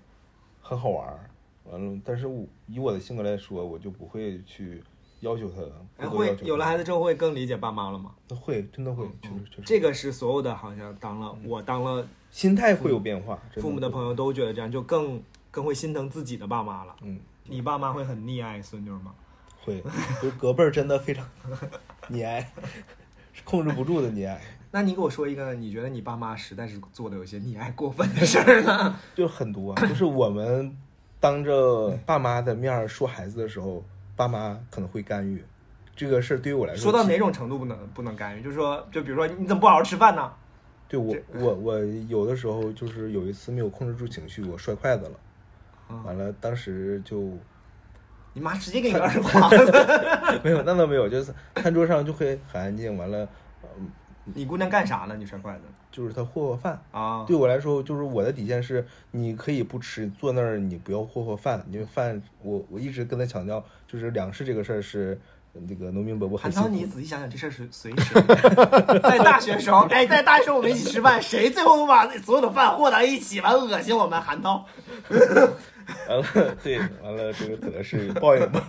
很好玩儿。完了，但是我以我的性格来说，我就不会去要求他，哎，会有了孩子之后会更理解爸妈了吗？那会真的会，确实确实，这个是所有的，好像当了我当了心态会有变化。父母的朋友都觉得这样，就更更会心疼自己的爸妈了。嗯，你爸妈会很溺爱孙女吗？会，就是隔辈儿真的非常 溺爱，是控制不住的溺爱。那你给我说一个，你觉得你爸妈实在是做的有些溺爱过分的事儿呢？就很多啊，就是我们当着爸妈的面儿说孩子的时候，爸妈可能会干预。这个事儿对于我来说，说到哪种程度不能不能干预？就是说，就比如说你怎么不好好吃饭呢？对我我我有的时候就是有一次没有控制住情绪，我摔筷子了，嗯完了当时就你妈直接给你个耳光。没有，那倒没有，就是餐桌上就会很安静，完了，嗯，你姑娘干啥呢？你摔筷子就是她霍霍饭。啊？对我来说，就是我的底线是，你可以不吃，坐那儿你不要霍霍饭，因为饭我我一直跟她强调，就是粮食这个事儿是，那个农民伯伯韩涛，很辛苦你。仔细想想，这事儿是随时？在大学时候，哎，在大学时候我们一起吃饭，谁最后都把所有的饭和到一起，完了恶心我们韩涛。完了，对，完了，这个可能是报应吧。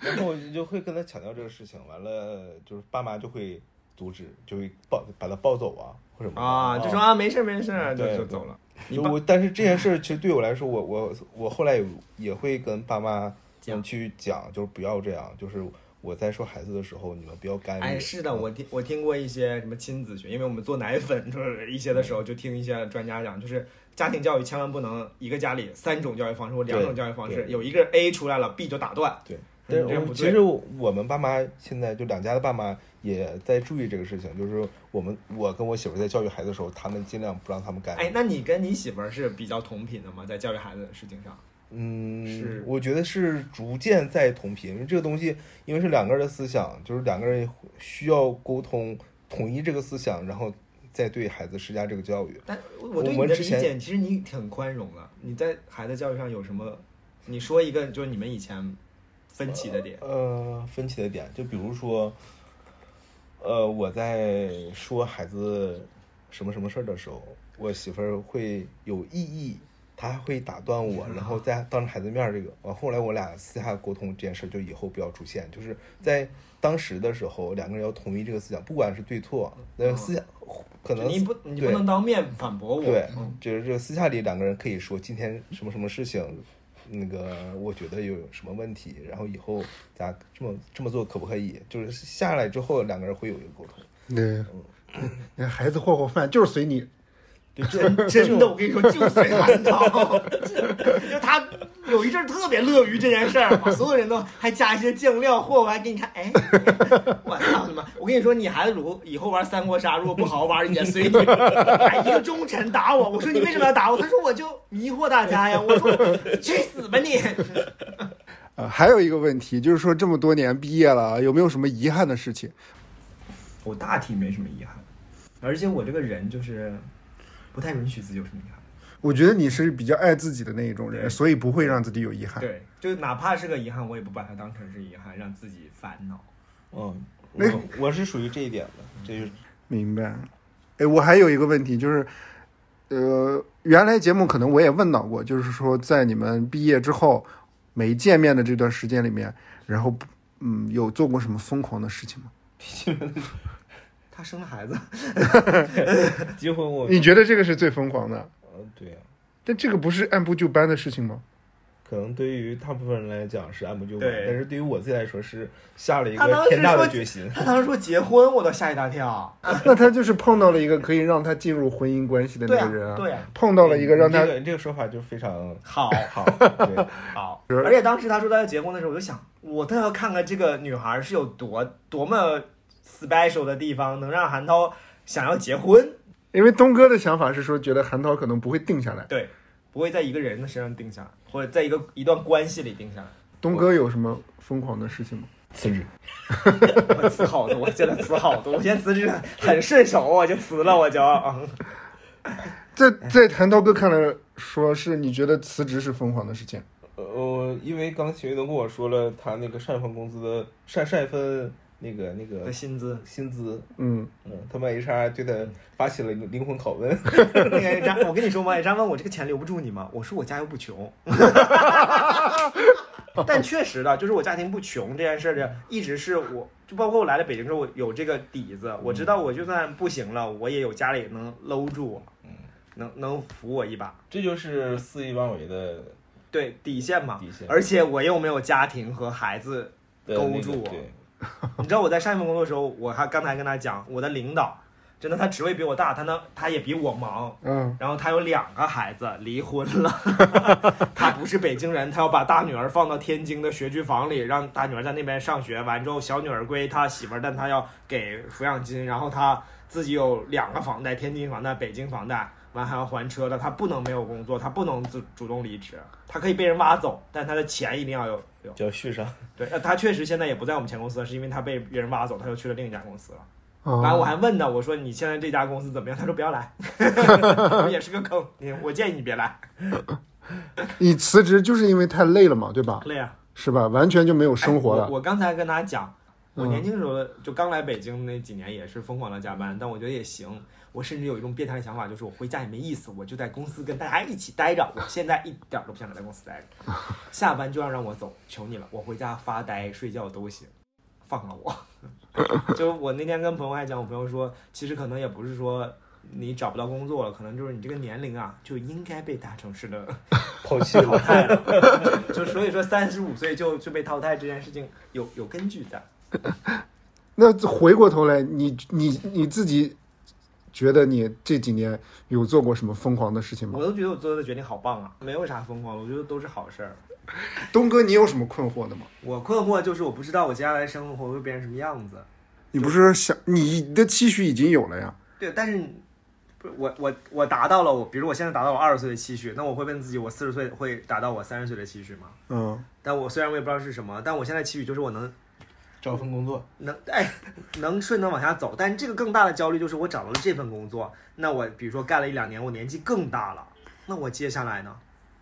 然后我就会跟他强调这个事情，完了就是爸妈就会阻止，就会抱把他抱走啊，或者什么啊，就说啊，没事没事，就对就走了。就我，但是这件事儿其实对我来说，我我我后来也也会跟爸妈讲去讲，就是不要这样，就是我在说孩子的时候，你们不要干预。哎，是的，我听我听过一些什么亲子学，因为我们做奶粉就是一些的时候，就听一些专家讲，就是家庭教育千万不能一个家里三种教育方式或两种教育方式，有一个 A 出来了，B 就打断。对，对我其实我们爸妈现在就两家的爸妈也在注意这个事情，就是我们我跟我媳妇在教育孩子的时候，他们尽量不让他们干预。哎，那你跟你媳妇儿是比较同频的吗？在教育孩子的事情上？嗯，是我觉得是逐渐在同频，因为这个东西，因为是两个人的思想，就是两个人需要沟通，统一这个思想，然后再对孩子施加这个教育。但我我对你的理解，其实你挺宽容的。你在孩子教育上有什么？你说一个，就是你们以前分歧的点。呃，分歧的点，就比如说，呃，我在说孩子什么什么事儿的时候，我媳妇儿会有异议，她还会打断我，然后在当着孩子面儿这个，完后来我俩私下沟通这件事，就以后不要出现，就是在当时的时候，两个人要统一这个思想，不管是对错，那思想可能你不，你不能当面反驳我。对嗯，就是这个私下里两个人可以说今天什么什么事情，那个我觉得有什么问题，然后以后咱这么这么做可不可以？就是下来之后两个人会有一个沟通。对，那孩子霍霍饭就是随你。对，这 真的，我跟你说，就随韩涛，就他有一阵儿特别乐于这件事儿，把所有人都还加一些酱料，或我还给你看，哎，我操你妈！我跟你说，你孩子如果以后玩三国杀，如果不好好玩也随你。哎，一个忠臣打我，我说你为什么要打我？他说我就迷惑大家呀。我说去死吧你！呃，还有一个问题就是说，这么多年毕业了，有没有什么遗憾的事情？我大体没什么遗憾，而且我这个人就是不太允许自己有什么遗憾。我觉得你是比较爱自己的那一种人，所以不会让自己有遗憾。对，就哪怕是个遗憾，我也不把它当成是遗憾，让自己烦恼。嗯，那我我是属于这一点的，这就是明白。哎，我还有一个问题就是，呃，原来节目可能我也问到过，就是说在你们毕业之后没见面的这段时间里面，然后嗯，有做过什么疯狂的事情吗？他生了孩子，结婚我，你觉得这个是最疯狂的？呃，对呀、但这个不是按部就班的事情吗？可能对于大部分人来讲是按部就班，但是对于我自己来说是下了一当时个天大的说决心。他当时说结婚，我都吓一大跳。那他就是碰到了一个可以让他进入婚姻关系的那个人，对啊，碰到了一个让他这个这个说法就非常好好，对，好。而且当时他说他要结婚的时候，我就想，我倒要看看这个女孩是有多多么 special 的地方，能让韩涛想要结婚。因为东哥的想法是说，觉得韩涛可能不会定下来。对，不会在一个人的身上定下来，或者在一个一段关系里定下来。东哥有什么疯狂的事情吗？辞职。我辞好多，我现在辞好多，我现在辞职很很顺手，我就辞了，我就。嗯在在韩涛哥看来，说是你觉得辞职是疯狂的事情。呃，因为刚秦玉东跟我说了，他那个上一份工资的上上一份那个那个的薪资，薪资，嗯，嗯，他们 HR 对他发起了灵魂拷问。那个 HR，，我跟你说嘛，张问我这个钱留不住你吗？我说我家又不穷。但确实的，就是我家庭不穷这件事儿，一直是我，就包括我来了北京之后，我有这个底子，我知道我就算不行了，我也有家里能搂住我，嗯能能扶我一把，这就是肆意妄为的对底线嘛。底线。而且我又没有家庭和孩子勾住我对，你知道我在上一份工作的时候，我还刚才跟他讲，我的领导真的他职位比我大，他能他也比我忙，嗯，然后他有两个孩子，离婚了。他不是北京人，他要把大女儿放到天津的学区房里，让大女儿在那边上学。完之后，小女儿归他媳妇儿，但他要给抚养金。然后他自己有两个房贷，天津房贷、北京房贷，完还要还车的。他不能没有工作，他不能自主动离职，他可以被人挖走，但他的钱一定要有有。就要续上。对，那他确实现在也不在我们前公司了，是因为他被别人挖走，他又去了另一家公司了。哦完，我还问他，我说你现在这家公司怎么样？他说不要来，也是个坑。你我建议你别来，你辞职就是因为太累了嘛，对吧？累啊。是吧？完全就没有生活了。哎我我刚才跟他讲，我嗯年轻时候就刚来北京那几年也是疯狂的加班，但我觉得也行。我甚至有一种变态的想法，就是我回家也没意思，我就在公司跟大家一起待着。我现在一点儿都不想在公司待着，下班就要让我走，求你了，我回家发呆睡觉都行，放了我。就我那天跟朋友还讲，我朋友说，其实可能也不是说你找不到工作了，可能就是你这个年龄啊，就应该被大城市的抛弃 淘。汰了。就所以说，三十五岁就就被淘汰这件事情有有根据在。那回过头来，你你你自己觉得你这几年有做过什么疯狂的事情吗我？都觉得我做的决定好棒啊，没有啥疯狂的，我觉得都是好事儿。东哥，你有什么困惑的吗？我困惑就是我不知道我接下来生活会变成什么样子。你不是想你的期许已经有了呀？对，但是不是我我我达到了我，比如我现在达到我二十岁的期许，那我会问自己，我四十岁会达到我三十岁的期许吗？嗯，但我虽然我也不知道是什么，但我现在期许就是我能找份工作，能哎能顺能往下走，但这个更大的焦虑就是我找到了这份工作，那我比如说干了一两年，我年纪更大了，那我接下来呢？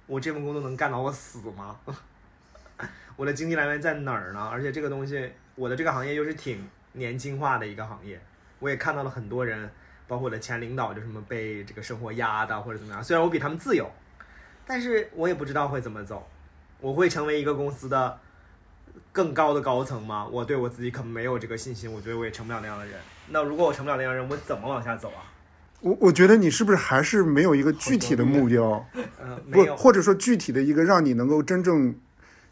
我这份工作能干到我死吗？我的经济来源在哪儿呢？而且这个东西，我的这个行业又是挺年轻化的一个行业，我也看到了很多人，包括我的前领导，就什么被这个生活压的或者怎么样。虽然我比他们自由，但是我也不知道会怎么走。我会成为一个公司的更高的高层吗？我对我自己可能没有这个信心，我觉得我也成不了那样的人。那如果我成不了那样的人，我怎么往下走啊？我我觉得你是不是还是没有一个具体的目标，嗯、没不，有。或者说具体的一个让你能够真正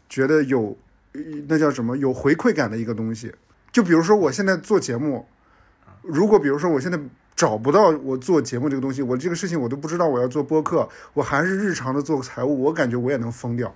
觉得有呃那叫什么有回馈感的一个东西。就比如说我现在做节目，如果比如说我现在找不到我做节目这个东西，我这个事情我都不知道我要做播客，我还是日常的做财务，我感觉我也能疯掉。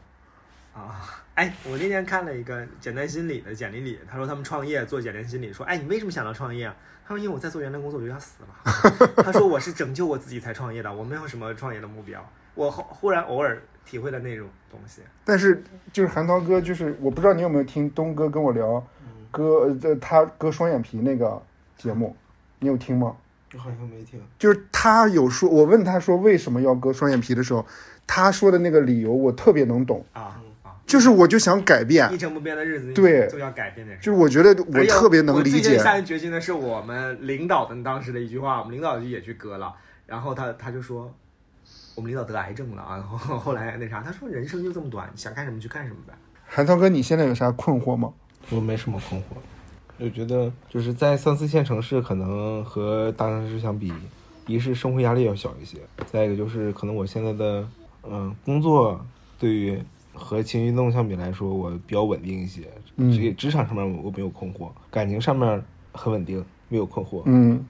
哎，我那天看了一个简单心理的简历里，他说他们创业做简单心理，说哎你为什么想到创业啊？他说因为我在做原来工作我就要死了。他说我是拯救我自己才创业的，我没有什么创业的目标。我忽忽然偶尔体会了那种东西。但是就是韩涛哥，就是我不知道你有没有听东哥跟我聊割呃这他割双眼皮那个节目，你有听吗？我好像没听。就是他有说，我问他说为什么要割双眼皮的时候，他说的那个理由我特别能懂，啊啊！就是我就想改变，一成不变的日子，对就要改变点。就是我觉得我特别能理解最近，下定决心的是我们领导的当时的一句话，我们领导就也去割了，然后他他就说，我们领导得癌症了啊，然后后来那啥，他说人生就这么短，想干什么去干什么呗。韩涛哥，你现在有啥困惑吗？我没什么困惑，我觉得就是在三四线城市，可能和大城市相比，一是生活压力要小一些，再一个就是可能我现在的嗯、工作对于和情绪运动相比来说，我比较稳定一些。嗯职职场上面我没有困惑，感情上面很稳定，没有困惑。嗯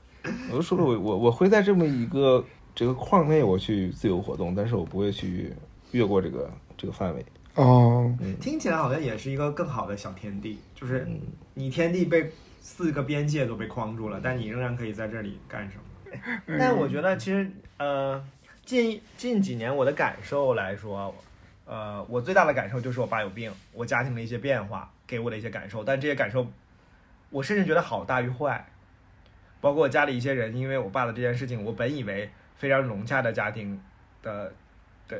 我都说了，我我我会在这么一个这个框内我去自由活动，但是我不会去越过这个这个范围。哦，听起来好像也是一个更好的小天地，就是嗯，你天地被四个边界都被框住了，但你仍然可以在这里干什么。但我觉得其实呃，近近几年我的感受来说，呃，我最大的感受就是我爸有病，我家庭的一些变化给我的一些感受，但这些感受，我甚至觉得好大于坏。包括我家里一些人，因为我爸的这件事情，我本以为非常融洽的家庭的的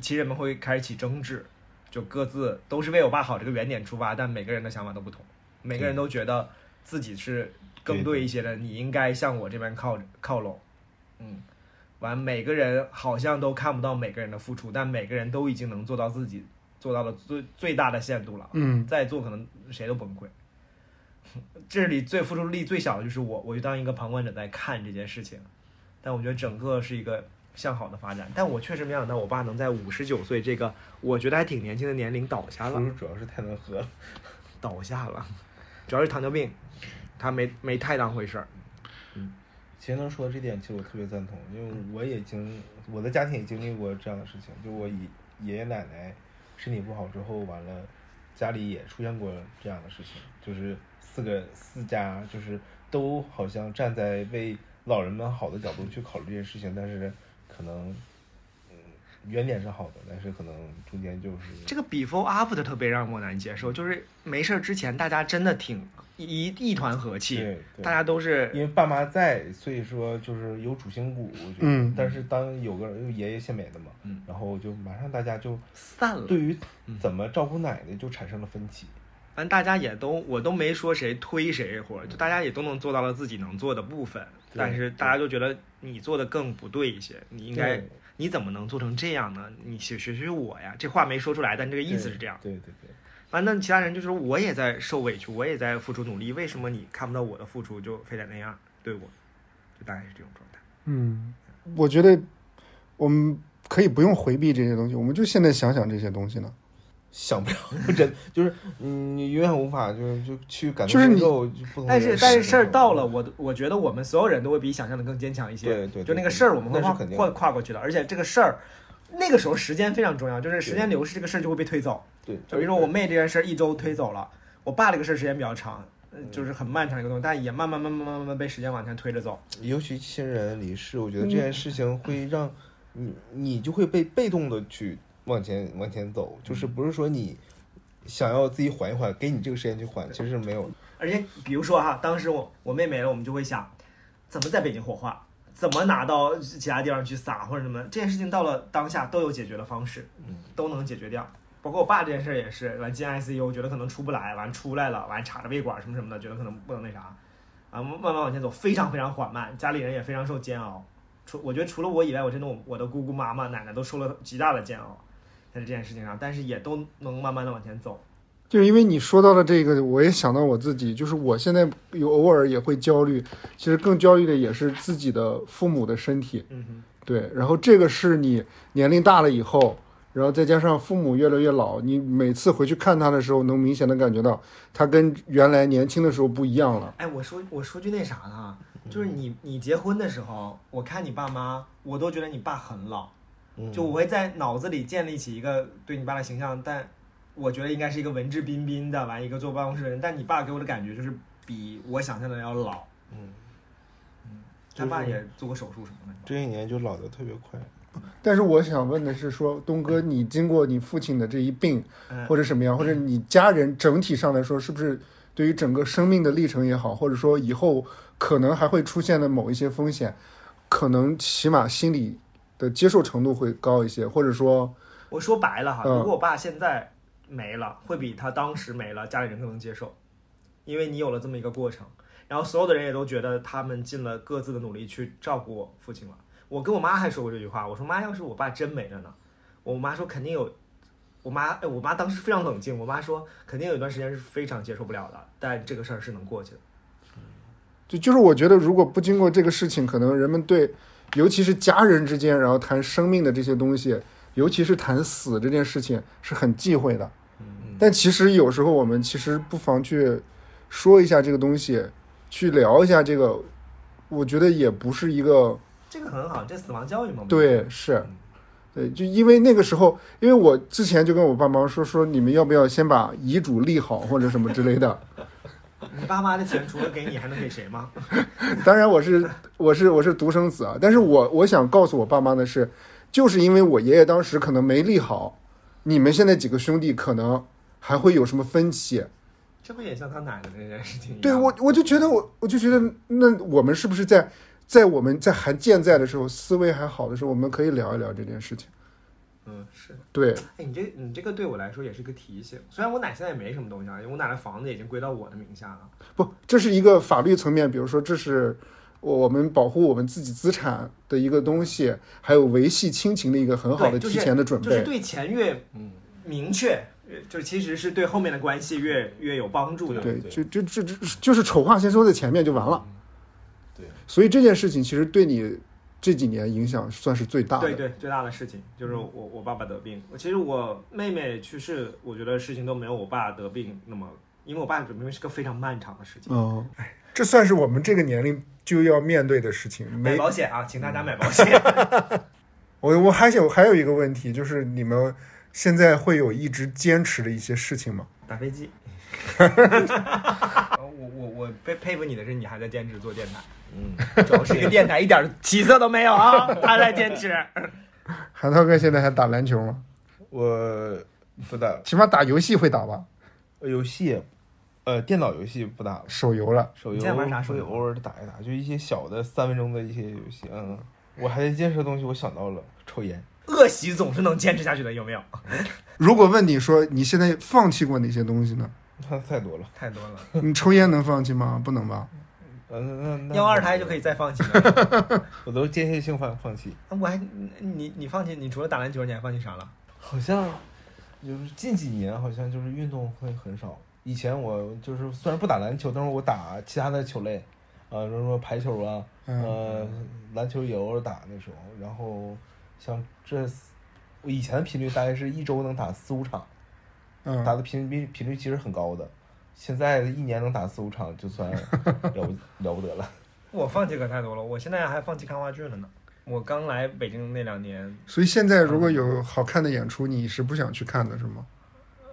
亲人们会开始起争执，就各自都是为我爸好这个原点出发，但每个人的想法都不同，每个人都觉得自己是更对一些的，你应该向我这边靠靠拢，嗯，完每个人好像都看不到每个人的付出，但每个人都已经能做到自己做到了最最大的限度了，嗯再做可能谁都崩溃。这里最付出力最小的就是我，我就当一个旁观者在看这件事情，但我觉得整个是一个向好的发展。但我确实没想到我爸能在五十九岁这个我觉得还挺年轻的年龄倒下了主要是太能喝了。倒下了，主要是糖尿病，他没没太当回事儿。其实能说这点，其实我特别赞同，因为我也经我的家庭也经历过这样的事情，就我爷爷爷奶奶身体不好之后，完了家里也出现过这样的事情，就是四个四家就是都好像站在为老人们好的角度去考虑这件事情，但是可能嗯原点是好的，但是可能中间就是这个 before after 特别让我难接受，就是没事儿之前大家真的挺一一团和气，大家都是因为爸妈在，所以说就是有主心骨，我觉得。嗯但是当有个人因为爷爷先没的嘛，嗯然后就马上大家就散了。对于怎么照顾奶奶就产生了分歧。反正大家也都，我都没说谁推谁或者就大家也都能做到了自己能做的部分，但是大家就觉得你做的更不对一些，你应该你怎么能做成这样呢？你学学学我呀，这话没说出来，但这个意思是这样。对对对，反正其他人就是我也在受委屈，我也在付出努力，为什么你看不到我的付出就非得那样对我？就大概是这种状态。嗯，我觉得我们可以不用回避这些东西，我们就现在想想这些东西呢。想不了，真就是嗯，你永远无法就就去感同就是你但是但是事儿到了，我我觉得我们所有人都会比想象的更坚强一些。对对对就那个事儿我们会跨跨过去的，而且这个事儿。那个时候时间非常重要，就是时间流逝，这个事儿就会被推走。对，就比如说我妹这件事儿一周推走了，我爸这个事儿时间比较长，呃就是很漫长一个东西，但也慢慢慢慢慢慢慢被时间往前推着走。尤其亲人离世，我觉得这件事情会让你你就会被被动的去往前往前走，就是不是说你想要自己缓一缓，给你这个时间去缓，其实是没有。而且比如说哈，当时我我妹没了，我们就会想，怎么在北京火化，怎么拿到其他地方去撒或者什么，这件事情到了当下都有解决的方式，都能解决掉。包括我爸这件事儿也是，完进 ICU，觉得可能出不来，完出来了，完插着胃管什么什么的，觉得可能不能那啥，啊，慢慢往前走，非常非常缓慢，家里人也非常受煎熬。除我觉得除了我以外，我真的我我的姑姑妈妈奶奶都受了极大的煎熬，在这件事情上，但是也都能慢慢的往前走。就是因为你说到了这个，我也想到我自己，就是我现在有偶尔也会焦虑，其实更焦虑的也是自己的父母的身体，嗯哼。对，然后这个是你年龄大了以后，然后再加上父母越来越老，你每次回去看他的时候，能明显的感觉到他跟原来年轻的时候不一样了。哎，我说我说句那啥的哈，就是你你结婚的时候，我看你爸妈，我都觉得你爸很老，嗯就我会在脑子里建立起一个对你爸的形象，但我觉得应该是一个文质彬彬的，完一个坐办公室的人，但你爸给我的感觉就是比我想象的要老。嗯，他爸也做过手术什么的。这一年就老的特别快。但是我想问的是说，东哥，你经过你父亲的这一病，嗯或者什么样，或者你家人整体上来说，是不是对于整个生命的历程也好，或者说以后可能还会出现的某一些风险，可能起码心理的接受程度会高一些，或者说，我说白了哈，嗯如果我爸现在没了，会比他当时没了，家里人更能接受，因为你有了这么一个过程，然后所有的人也都觉得他们尽了各自的努力去照顾我父亲了。我跟我妈还说过这句话，我说妈，要是我爸真没了呢？我妈说肯定有，我妈哎，我妈当时非常冷静，我妈说肯定有一段时间是非常接受不了的，但这个事儿是能过去的。就就是我觉得，如果不经过这个事情，可能人们对，尤其是家人之间，然后谈生命的这些东西，尤其是谈死这件事情，是很忌讳的。但其实有时候我们其实不妨去说一下这个东西，去聊一下这个，我觉得也不是一个这个很好，这死亡教育嘛。对，是，对，就因为那个时候，因为我之前就跟我爸妈说说，你们要不要先把遗嘱立好或者什么之类的。你爸妈的钱除了给你，还能给谁吗？当然我是我是我是独生子啊，但是我我想告诉我爸妈的是，就是因为我爷爷当时可能没立好，你们现在几个兄弟可能还会有什么分歧。这不也像他奶奶那件事情一样？对我我就觉得我我就觉得那我们是不是在在我们在还健在的时候，思维还好的时候，我们可以聊一聊这件事情。嗯，是。对，哎，你这你这个对我来说也是个提醒。虽然我奶现在也没什么东西啊，因为我奶的房子已经归到我的名下了。不，这是一个法律层面，比如说这是我们保护我们自己资产的一个东西，还有维系亲情的一个很好的提前的准备。就是对钱越嗯明确，呃就其实是对后面的关系越越有帮助的。对，就就就就就是丑话先说在前面就完了。对，所以这件事情其实对你这几年影响算是最大的。对对，最大的事情就是我我爸爸得病。其实我妹妹去世，我觉得事情都没有我爸得病那么，因为我爸得病是个非常漫长的事情。哦，哎，这算是我们这个年龄就要面对的事情。买，保险啊，请大家买保险。我我还有还有一个问题，就是你们现在会有一直坚持的一些事情吗？打飞机。我我我佩佩服你的是，你还在坚持做电台，嗯，主要是一个电台，一点起色都没有啊，他在坚持。韩涛哥现在还打篮球吗？我不打起码打游戏会打吧？游戏，呃，电脑游戏不打了，手游了。手游你现在玩啥手游偶尔打一打，就一些小的三分钟的一些游戏。嗯，我还在坚持的东西，我想到了抽烟。恶习总是能坚持下去的，有没有？如果问你说你现在放弃过哪些东西呢？那太多了，太多了，你抽烟能放弃吗？不能吧？嗯，那那要二胎就可以，再放弃了。我都间歇性放放弃。我还你你放弃，你除了打篮球，你还放弃啥了？好像就是近几年，好像就是运动会很少。以前我就是虽然不打篮球，但是我打其他的球类，啊，比如说排球啊，嗯呃，篮球也偶尔打那时候。然后像这，我以前的频率大概是一周能打四五场，嗯，打的频率频率其实很高的。现在一年能打四五场，就算 了不了不得了。我放弃可太多了，我现在还放弃看话剧了呢。我刚来北京那两年，所以现在如果有好看的演出，你是不想去看的，是吗？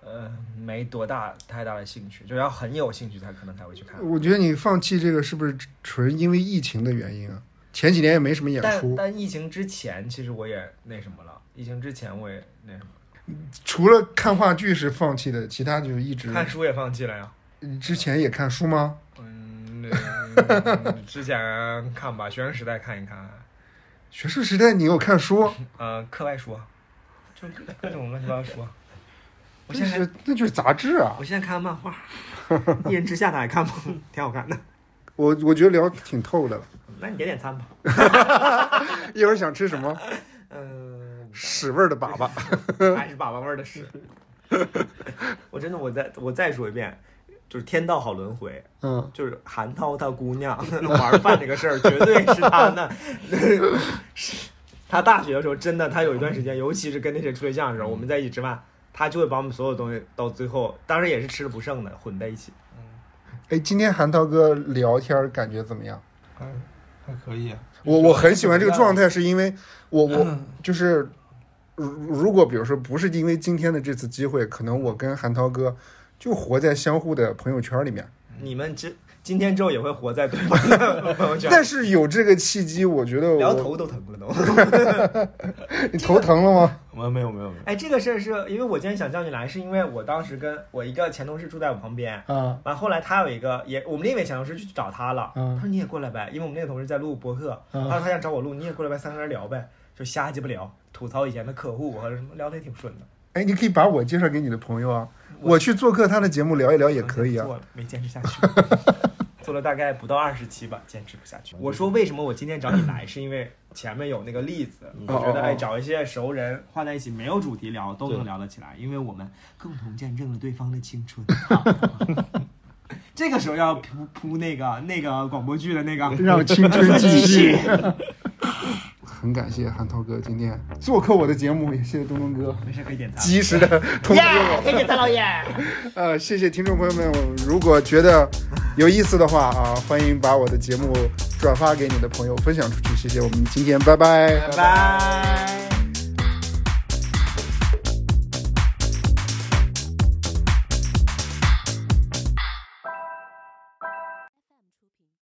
呃，没多大太大的兴趣，就要很有兴趣才可能才会去看。我觉得你放弃这个是不是纯因为疫情的原因啊？前几年也没什么演出，但疫情之前，其实我也那什么了。疫情之前我也那什么，除了看话剧是放弃的，其他就一直。看书也放弃了呀。之前也看书吗？嗯，那 之前看吧，学生时代看一看，学生时代你有看书？呃，课外书，就各种乱七八糟书。我那现在是那就是杂志啊！我现在看漫画，《一人之下》的还看吗？挺好看的。我我觉得聊挺透的了。那你点点餐吧。一会儿想吃什么？嗯，屎味儿的粑粑。还是粑粑味儿的屎。我真的，我再我再说一遍，就是天道好轮回，嗯，就是韩涛他姑娘玩饭这个事儿，绝对是他那，是他大学的时候真的，他有一段时间，尤其是跟那些处对象的时候，我们在一起吃饭，他就会把我们所有东西到最后，当然也是吃的不剩的混在一起。哎，今天韩涛哥聊天儿感觉怎么样？还还可以、啊。我我很喜欢这个状态，是因为我我就是，如如果比如说不是因为今天的这次机会，可能我跟韩涛哥就活在相互的朋友圈里面。你们今今天之后也会活在对方的朋友圈，但是有这个契机，我觉得我聊头都疼了都。你头疼了吗？我没有没有没有，哎，这个事儿是因为我今天想叫你来，是因为我当时跟我一个前同事住在我旁边，啊。完后来他有一个也我们另一位前同事去找他了，嗯他说你也过来呗，因为我们那个同事在录播客，嗯他说他想找我录，你也过来呗，三个人聊呗，就瞎鸡巴聊，吐槽以前的客户或者什么，聊的也挺顺的。哎，你可以把我介绍给你的朋友啊，我我去做客他的节目聊一聊也可以啊。做了没坚持下去，做了大概不到二十期吧，坚持不下去。我说为什么我今天找你来，是因为前面有那个例子，我觉得哎找一些熟人换在一起，没有主题聊都能聊得起来，因为我们共同见证了对方的青春。这个时候要铺铺那个那个广播剧的那个让青春继续。很感谢韩涛哥今天做客我的节目，也谢谢东东哥没事可以点赞。及时的通知我。谢谢蔡老爷。呃，谢谢听众朋友们，如果觉得有意思的话啊，欢迎把我的节目转发给你的朋友，分享出去。谢谢，我们今天拜拜拜拜。